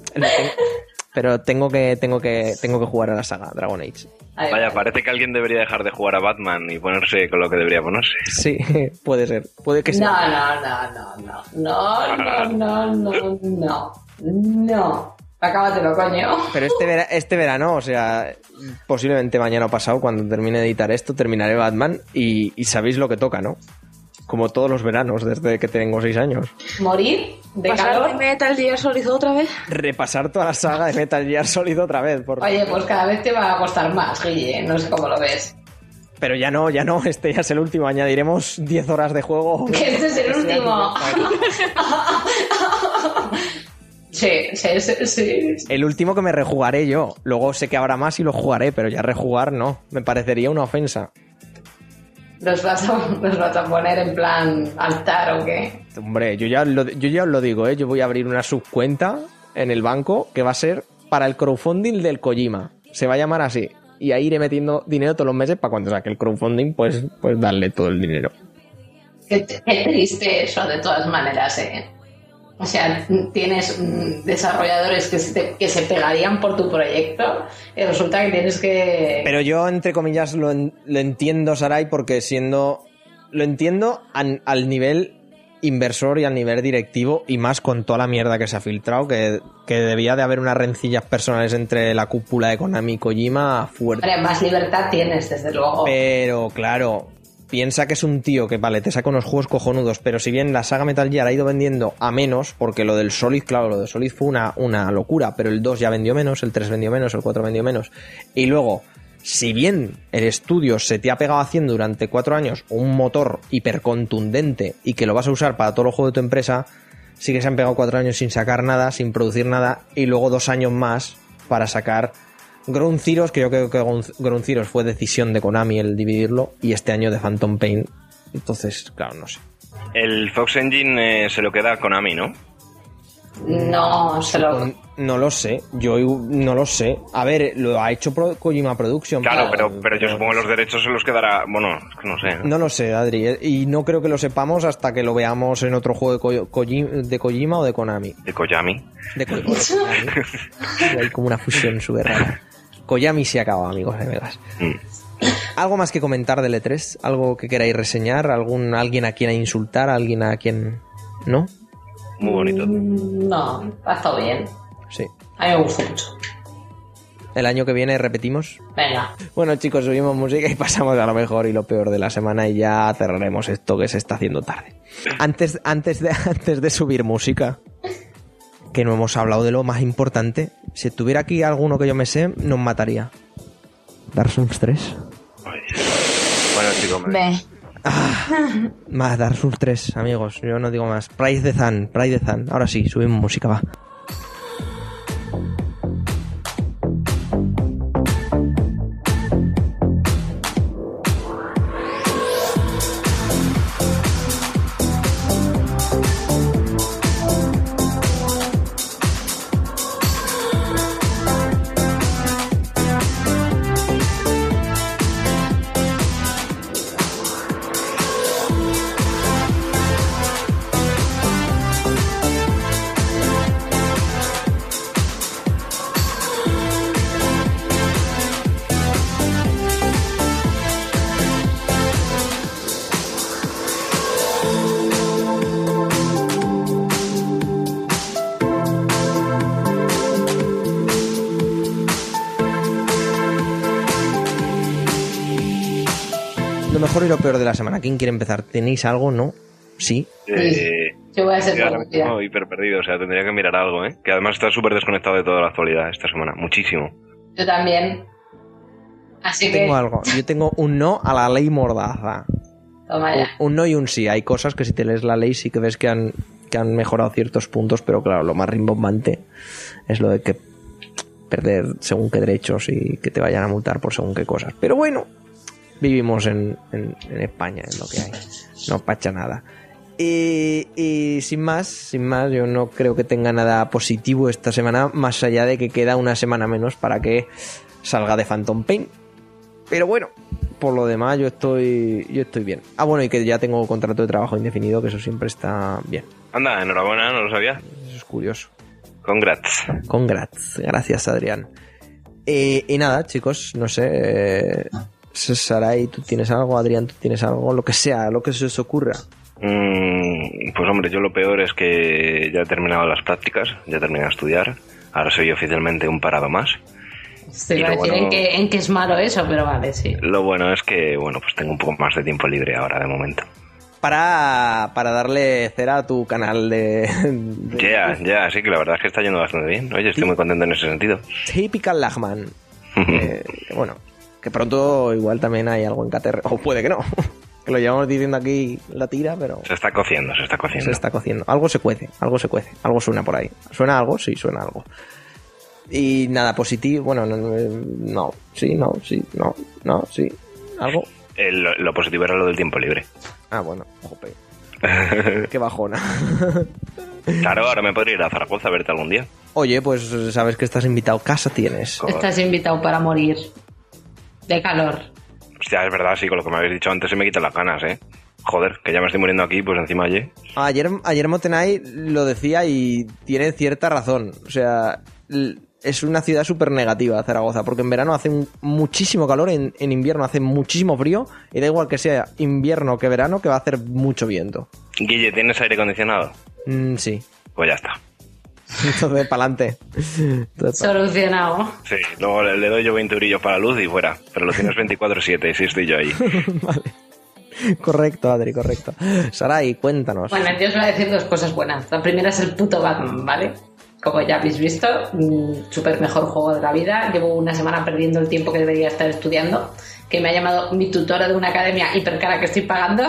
Pero tengo que, tengo que, tengo que jugar a la saga Dragon Age. Vaya, parece que alguien debería dejar de jugar a Batman y ponerse con lo que debería ponerse. Sí, puede ser. Puede que No, sea. no, no, no, no. No, no, no, no, no. No. Acábatelo, coño. Pero este, vera- este verano, o sea, posiblemente mañana o pasado, cuando termine de editar esto, terminaré Batman y, y sabéis lo que toca, ¿no? Como todos los veranos desde que tengo seis años. Morir de ¿Pasar de calor. Metal Gear Solid otra vez? Repasar toda la saga de Metal Gear Solid otra vez. por- Oye, pues cada vez te va a costar más, Guille. No sé cómo lo ves. Pero ya no, ya no, este ya es el último. Añadiremos 10 horas de juego. Que este es el sea último. Sí, sí, sí, sí. El último que me rejugaré yo. Luego sé que habrá más y lo jugaré, pero ya rejugar no. Me parecería una ofensa. Nos vas, a, nos vas a poner en plan altar o qué. Hombre, yo ya, lo, yo ya os lo digo, ¿eh? Yo voy a abrir una subcuenta en el banco que va a ser para el crowdfunding del Kojima. Se va a llamar así. Y ahí iré metiendo dinero todos los meses para cuando saque el crowdfunding, pues, pues darle todo el dinero. Qué, qué triste eso, de todas maneras, ¿eh? O sea, tienes mm, desarrolladores que se, te- que se pegarían por tu proyecto y resulta que tienes que... Pero yo, entre comillas, lo, en- lo entiendo, Sarai, porque siendo. Lo entiendo an- al nivel inversor y al nivel directivo, y más con toda la mierda que se ha filtrado, que, que debía de haber unas rencillas personales entre la cúpula de Konami y Kojima fuerte. Hombre, más libertad tienes, desde luego. Pero claro, piensa que es un tío que, vale, te saca unos juegos cojonudos, pero si bien la saga Metal Gear ha ido vendiendo a menos, porque lo del Solid, claro, lo del Solid fue una, una locura, pero el 2 ya vendió menos, el 3 vendió menos, el 4 vendió menos. Y luego, si bien el estudio se te ha pegado haciendo durante 4 años un motor hipercontundente y que lo vas a usar para todos los juegos de tu empresa, sí que se han pegado 4 años sin sacar nada, sin producir nada, y luego dos años más para sacar Ground Zeroes, que yo creo que Ground- Ground Zeroes fue decisión de Konami el dividirlo, y este año de Phantom Pain. Entonces, claro, no sé. El Fox Engine eh, se lo queda a Konami, ¿no? No, se lo... No lo sé, yo no lo sé. A ver, lo ha hecho Pro- Kojima Production. Claro, pero, pero yo supongo que los derechos se los quedará. Bueno, no sé. ¿no? Lo sé, Adri, eh, y no creo que lo sepamos hasta que lo veamos en otro juego de, Ko- Koji- de Kojima o de Konami. De Koyami. De Ko- de Konami. Hay como una fusión súper rara. Koyami se acaba, amigos de Vegas. Mm. ¿Algo más que comentar del E3? ¿Algo que queráis reseñar? ¿Algún, ¿Alguien a quien insultar? ¿Alguien a quien...? ¿No? Muy bonito. Mm, No, ha estado bien. Sí. A mí me gusta mucho. El año que viene repetimos. Venga. Bueno, chicos, subimos música y pasamos a lo mejor y lo peor de la semana y ya cerraremos esto que se está haciendo tarde. Antes, antes, de, antes de subir música, que no hemos hablado de lo más importante, si tuviera aquí alguno que yo me sé, nos mataría. Dark Souls 3. Ay, Bueno, chicos, me- Ve. Más Dark Souls 3, amigos, yo no digo más. Price the Sun, Price the Sun. Ahora sí, subimos música, va. ¿Quién quiere empezar? ¿Tenéis algo? ¿No? Sí. Eh, Yo voy a ser mismo hiper perdido, o sea, tendría que mirar algo, ¿eh? Que además está súper desconectado de toda la actualidad esta semana, muchísimo. Yo también. Así que, Tengo algo. Yo tengo un no a la ley mordaza. toma Un, ya. un no y un sí. Hay cosas que si te lees la ley sí que ves que han, que han mejorado ciertos puntos, pero claro, lo más rimbombante es lo de que perder según qué derechos y que te vayan a multar por según qué cosas. Pero bueno, vivimos en, en- en España, es lo que hay. No pacha nada. Y, y sin más, sin más, yo no creo que tenga nada positivo esta semana, más allá de que queda una semana menos para que salga de Phantom Pain. Pero bueno, por lo demás yo estoy yo estoy bien. Ah, bueno, y que ya tengo contrato de trabajo indefinido, que eso siempre está bien. Anda, enhorabuena, no lo sabía. Eso es curioso. Congrats. Congrats. Gracias, Adrián. Eh, y nada, chicos, no sé. Eh, Sarai, tú tienes algo, Adrián, tú tienes algo, lo que sea, lo que se os ocurra. Mm, pues hombre, yo lo peor es que ya he terminado las prácticas, ya he terminado de estudiar. Ahora soy oficialmente un parado más. Te iba a decir bueno- en, qué es malo eso, pero vale, sí. Lo bueno es que, bueno, pues tengo un poco más de tiempo libre ahora de momento. Para, para darle cera a tu canal de. Ya, ya, sí que la verdad es que está yendo bastante bien. Oye, estoy muy contento en ese sentido. Typical Lachman. Eh, que bueno, que pronto igual también hay algo en KTR. O puede que no. que lo llevamos diciendo aquí la tira, pero Se está cociendo, se está cociendo. se está cociendo. Algo se cuece, algo se cuece. Algo suena por ahí. ¿Suena algo? Sí, suena algo. Y nada, positivo. Bueno, no, no, no, sí, no, sí, no, no, sí. Algo. El- lo, lo positivo era lo del tiempo libre. Ah, bueno, jope. Qué bajona. Claro, ahora me podría ir a Zaragoza a verte algún día. Oye, pues sabes que estás invitado. Casa tienes. Estás invitado para morir de calor. Hostia, es verdad, sí, con lo que me habéis dicho antes se me quitan las ganas, ¿eh? Joder, que ya me estoy muriendo aquí, pues encima allí. Ayer, ayer Motenay lo decía y tiene cierta razón. O sea, es una ciudad súper negativa Zaragoza, porque en verano hace muchísimo calor, en, en invierno hace muchísimo frío, y da igual que sea invierno que verano, que va a hacer mucho viento. Guille, ¿tienes aire acondicionado? Mm, sí. Pues ya está. Entonces, pa'lante. Entonces, pa- Solucionado. Sí, luego le, le doy yo 20 eurillos para la luz y fuera. Pero lo tienes 24-7, sí estoy yo ahí. vale. Correcto, Adri, correcto. Sarai, cuéntanos. Bueno, yo os voy a decir dos cosas buenas. La primera es el puto Batman, ¿vale? Como ya habéis visto, mm, súper mejor juego de la vida. Llevo una semana perdiendo el tiempo que debería estar estudiando. Que me ha llamado mi tutora de una academia hipercara que estoy pagando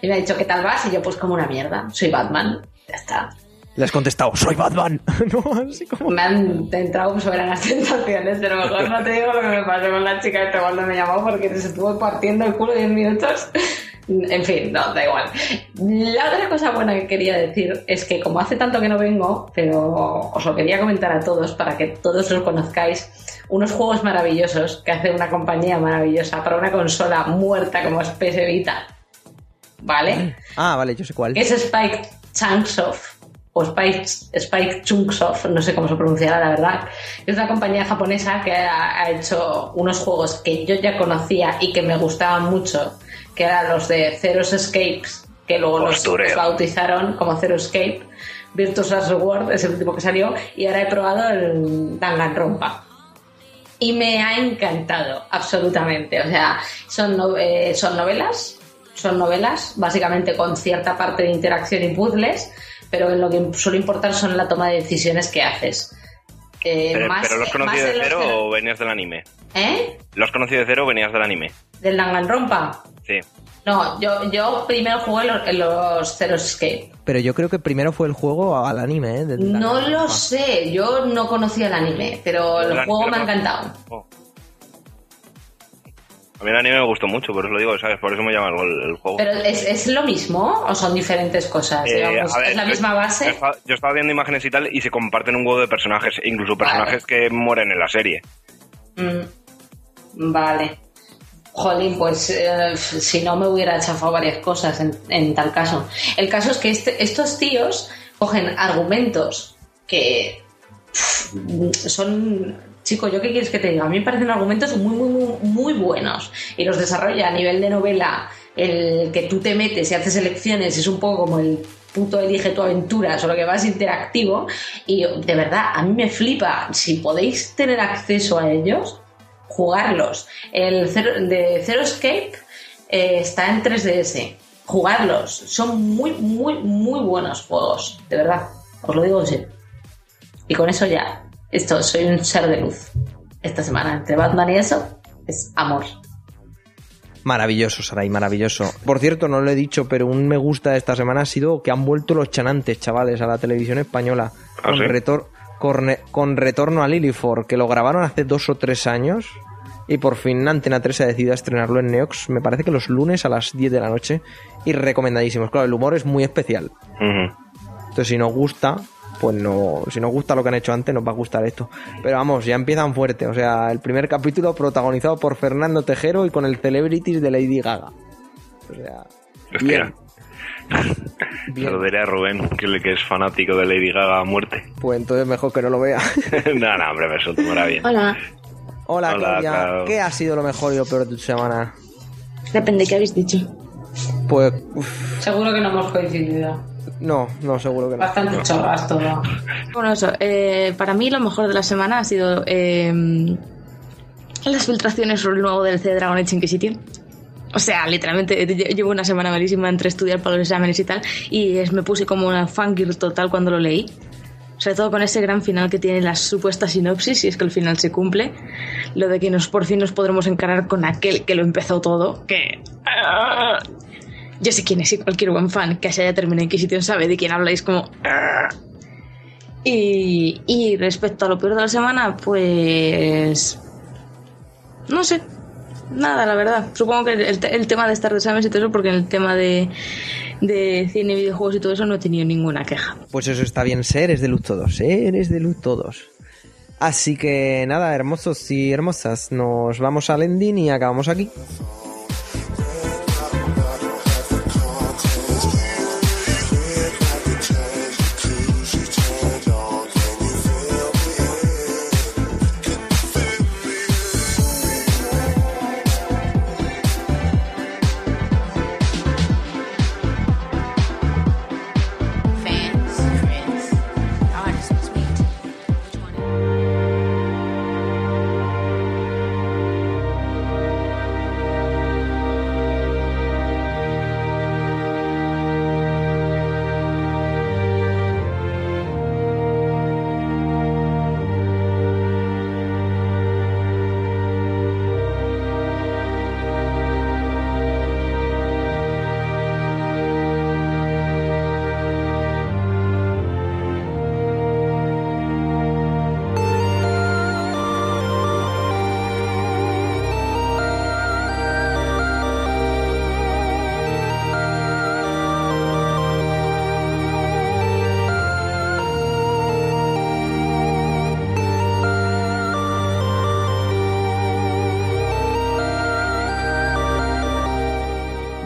y me ha dicho, ¿qué tal vas? Y yo, pues como una mierda. Soy Batman. Ya está. Le has contestado, soy Batman. no, así como... Me han entrado soberanas tentaciones, pero mejor no te digo lo que me pasó con la chica esta cuando me llamó porque se estuvo partiendo el culo 10 minutos. En fin, no, da igual. La otra cosa buena que quería decir es que como hace tanto que no vengo, pero os lo quería comentar a todos para que todos los conozcáis, unos juegos maravillosos que hace una compañía maravillosa para una consola muerta como es PS Vita. ¿Vale? Ah, vale, yo sé cuál. es Spike Chunsoft o Spike, Spike Chunsoft, no sé cómo se pronunciará la verdad. Es una compañía japonesa que ha, ha hecho unos juegos que yo ya conocía y que me gustaban mucho, que eran los de Zero's Escapes, que luego los, bautizaron como Zero Escape. Virtuous Last Reward es el último que salió y ahora he probado el Danganronpa. Y me ha encantado, absolutamente. O sea, son, no- eh, son novelas, son novelas, básicamente con cierta parte de interacción y puzzles, pero en lo que suele importar son la toma de decisiones que haces. Eh, Pero, más- pero ¿los más conocido de cero o venías del anime? ¿Eh? ¿Los conocido de cero o venías del anime? ¿Del Danganronpa? Sí. No, yo, yo primero jugué los, en los Zero Escape. Pero yo creo que primero fue el juego al anime, ¿eh? Del- No lo sé, yo no conocía el anime, pero el El juego me ha encantado. Oh. A mí el anime me gustó mucho, por eso lo digo, ¿sabes? Por eso me llama el, el juego. ¿Pero es, es lo mismo o son diferentes cosas? Eh, Digamos, a ver, ¿Es la yo- misma base? yo estaba viendo imágenes y tal y se comparten un huevo de personajes, incluso personajes que mueren en la serie. Mm, vale. Jolín, pues eh, si no me hubiera chafado varias cosas en, en tal caso. El caso es que este- estos tíos cogen argumentos que son... Chico, ¿yo qué quieres que te diga? A mí me parecen argumentos muy, muy, muy, buenos. Y los desarrolla a nivel de novela, el que tú te metes y haces elecciones, es un poco como el puto elige tu aventura, solo que más interactivo. Y de verdad, a mí me flipa. Si podéis tener acceso a ellos, jugarlos. El Zero- de Zero Escape eh, está en 3DS. Jugarlos. Son muy, muy, muy buenos juegos. De verdad. Os lo digo en serio. Y con eso ya. Esto, soy un ser de luz. Esta semana, entre Batman y eso, es amor. Maravilloso, Saray, maravilloso. Por cierto, no lo he dicho, pero un me gusta de esta semana ha sido que han vuelto los chanantes, chavales, a la televisión española. ¿Ah, con, sí? retor- corne- con retorno a Liliford, que lo grabaron hace dos o tres años. Y por fin Antena 3 ha decidido estrenarlo en Neox, me parece que los lunes a las 10 de la noche. Y recomendadísimos. Claro, el humor es muy especial. Entonces, si nos gusta, pues no. Si nos gusta lo que han hecho antes, nos va a gustar esto. Pero vamos, ya empiezan fuerte. O sea, el primer capítulo protagonizado por Fernando Tejero y con el Celebrities de Lady Gaga. O sea. Bien. Se lo diré a Rubén, que, es fanático de Lady Gaga a muerte. Pues entonces mejor que no lo vea. no, no, hombre, me muy bien. Hola. Hola, Hola, Claudia. Clau. ¿Qué ha sido lo mejor y lo peor de tu semana? Depende, ¿qué habéis dicho? Pues. uf, Seguro que no hemos coincidido. No, no, seguro que no. Bastante chorras todo. Bueno, eso. eh, para mí lo mejor de la semana ha sido eh, las filtraciones sobre el nuevo DLC de Dragon Age Inquisition. O sea, literalmente eh, lle- llevo una semana malísima entre estudiar para los exámenes y tal y es- me puse como una fangirl total cuando lo leí. Sobre todo con ese gran final que tiene la supuesta sinopsis, si es que el final se cumple. Lo de que nos por fin nos podremos encarar con aquel que lo empezó todo. Que. Yo sé quién es y cualquier buen fan que se haya terminado Inquisition sabe de quién habláis como. ah. Y, respecto a lo peor de la semana, pues. No sé. Nada, la verdad. Supongo que el, te- el tema de estar de exámenes y todo eso, porque en el tema de, de cine, videojuegos y todo eso no he tenido ninguna queja. Pues eso está bien, seres de luz todos, seres de luz todos. Así que nada, hermosos y hermosas, nos vamos al ending y acabamos aquí.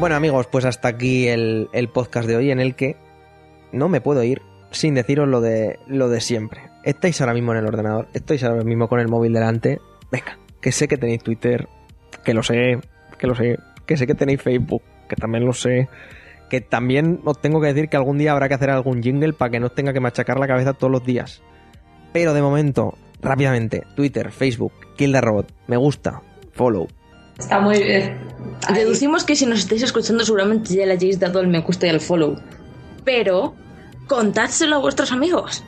Bueno amigos, pues hasta aquí el, el podcast de hoy en el que no me puedo ir sin deciros lo de, lo de siempre. Estáis ahora mismo en el ordenador, estáis ahora mismo con el móvil delante. Venga, que sé que tenéis Twitter, que lo sé, que lo sé, que sé que tenéis Facebook, que también lo sé. Que también os tengo que decir que algún día habrá que hacer algún jingle para que no os tenga que machacar la cabeza todos los días. Pero de momento, rápidamente, Twitter, Facebook, Kill Robot, me gusta, follow, Está muy bien. Ahí. Deducimos que si nos estáis escuchando seguramente ya le hayáis dado el me gusta y el follow. Pero contádselo a vuestros amigos.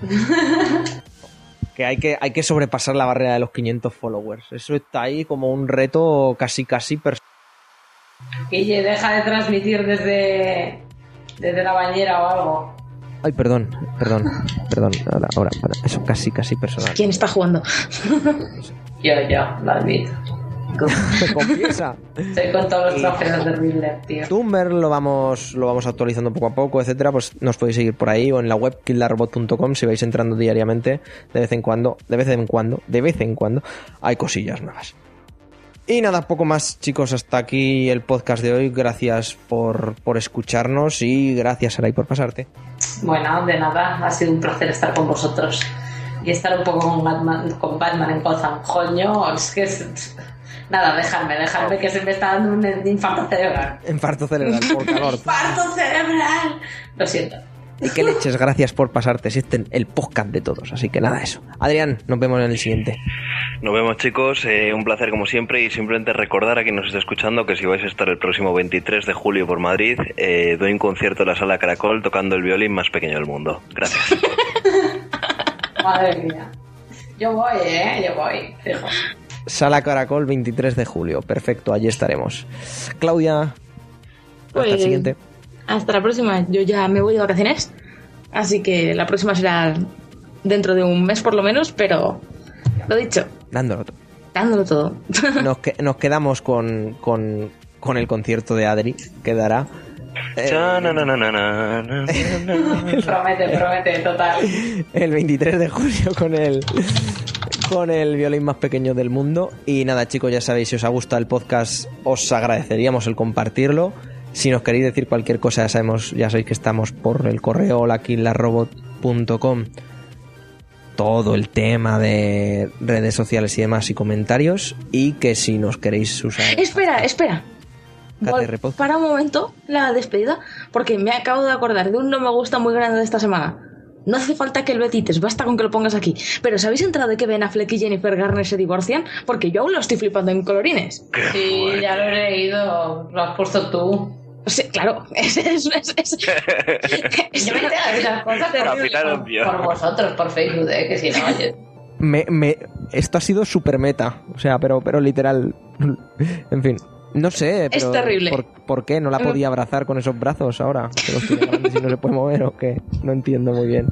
que hay que, hay que sobrepasar la barrera de los 500 followers. Eso está ahí como un reto casi, casi personal. Guille, deja de transmitir desde, desde la bañera o algo. Ay, perdón, perdón, perdón. Ahora, ahora. Eso casi, casi personal. ¿Quién está jugando? Yo, yo, lo admito. Confiesa. Estoy con todos los trofeos de Riddler, tío. Tumblr lo vamos, lo vamos actualizando poco a poco, etcétera. Pues nos podéis seguir por ahí o en la web killarobot.com si vais entrando diariamente. De vez en cuando, de vez en cuando, de vez en cuando, hay cosillas nuevas. Y nada, poco más, chicos. Hasta aquí el podcast de hoy. Gracias por, por escucharnos y gracias, Aray, por pasarte. Bueno, de nada, ha sido un placer estar con vosotros. Y estar un poco con Batman, con Batman en Gotham. Coño, es que es... Nada, dejadme, dejadme que se me está dando un infarto cerebral. Infarto cerebral por calor. ¡Infarto cerebral! Lo siento. Y que leches, gracias por pasarte. Si este es el podcast de todos. Así que nada, eso. Adrián, nos vemos en el siguiente. Nos vemos chicos, eh, un placer como siempre y simplemente recordar a quien nos está escuchando que si vais a estar el próximo 23 de julio por Madrid, eh, doy un concierto en la sala Caracol tocando el violín más pequeño del mundo. Gracias. Madre mía. Yo voy, ¿eh? Yo voy. Fijo. Sala Caracol, 23 de julio. Perfecto, allí estaremos. Claudia, hasta el Pues, siguiente. Hasta la próxima. Yo ya me voy de vacaciones. Así que la próxima será dentro de un mes por lo menos, pero lo dicho, Dándolo todo. dándolo todo. Nos, que- nos quedamos con, con, con el concierto de Adri, que dará. Eh. Promete, promete, total. el 23 de julio con el con el violín más pequeño del mundo y nada chicos ya sabéis si os ha gustado el podcast os agradeceríamos el compartirlo si nos queréis decir cualquier cosa ya sabemos ya sabéis que estamos por el correo laquillarobot.com todo el tema de redes sociales y demás y comentarios y que si nos queréis usar espera, espera. Vol-. Para un momento la despedida, porque me acabo de acordar de un no me gusta muy grande de esta semana. No hace falta que lo edites, basta con que lo pongas aquí. Pero ¿sabéis entrado de que Ben Affleck y Jennifer Garner se divorcian? Porque yo aún lo estoy flipando en colorines. Sí, ya lo he leído. Lo has puesto tú. Claro, es, es, es, es- Yo me esas cosas por, por- vosotros, por Facebook, ¿eh? que si no, oye. me, me- esto ha sido super meta o sea pero pero literal en fin no sé Es pero terrible. ¿por, por qué no la podía abrazar con esos brazos ahora que los tiene grandes y no se puede mover o qué no entiendo muy bien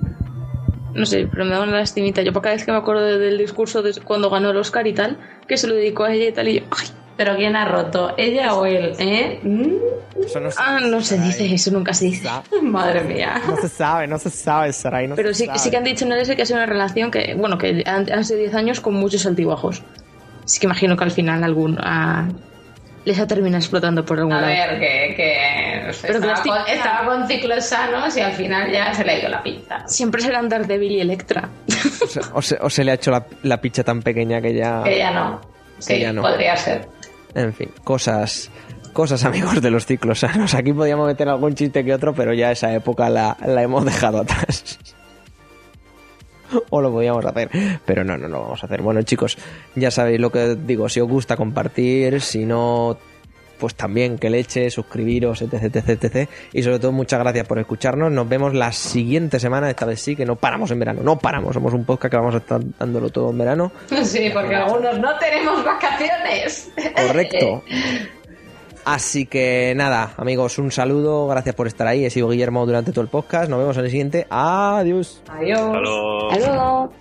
No sé, pero me da una lastimita. Yo por cada vez que me acuerdo de- del discurso de cuando ganó el Oscar y tal, que se lo dedicó a ella y tal, y yo, ay, Pero ¿quién ha roto? ¿Ella o él? ¿Eh? Mm, Eso no se, ah, no se dice, eso nunca se dice. Madre mía. no se sabe no se sabe Sarai no Pero se sí, sabe. sí que han dicho en el S que ha sido una relación que, bueno, que han, han sido 10 años con muchos altibajos. Así que imagino que al final algún ah, les ha terminado explotando por algún A lado. ver, que, Pero estaba, con, estaba con ciclos sanos y al final ya se le ha ido la pinta. Siempre serán Daredevil y Electra. o, se, o se- o se le ha hecho la, la picha tan pequeña que ya Que ya no. Sí, ya no. podría ser. en fin cosas cosas amigos de los ciclos sanos aquí podíamos meter algún chiste que otro pero ya esa época la, la hemos dejado atrás o lo podíamos hacer, pero no, no lo vamos a hacer. Bueno, chicos, ya sabéis lo que digo, si os gusta compartir, si no, pues también que leche, suscribiros, etc, etc, etc. Y sobre todo, muchas gracias por escucharnos. Nos vemos la siguiente semana, esta vez sí, que no paramos en verano, no paramos, somos un podcast que vamos a estar dándolo todo en verano. Sí, porque algunos no tenemos vacaciones. Correcto. Así que nada, amigos, un saludo, gracias por estar ahí. He sido Guillermo durante todo el podcast. Nos vemos en el siguiente. Adiós. Adiós. Hello. Hello.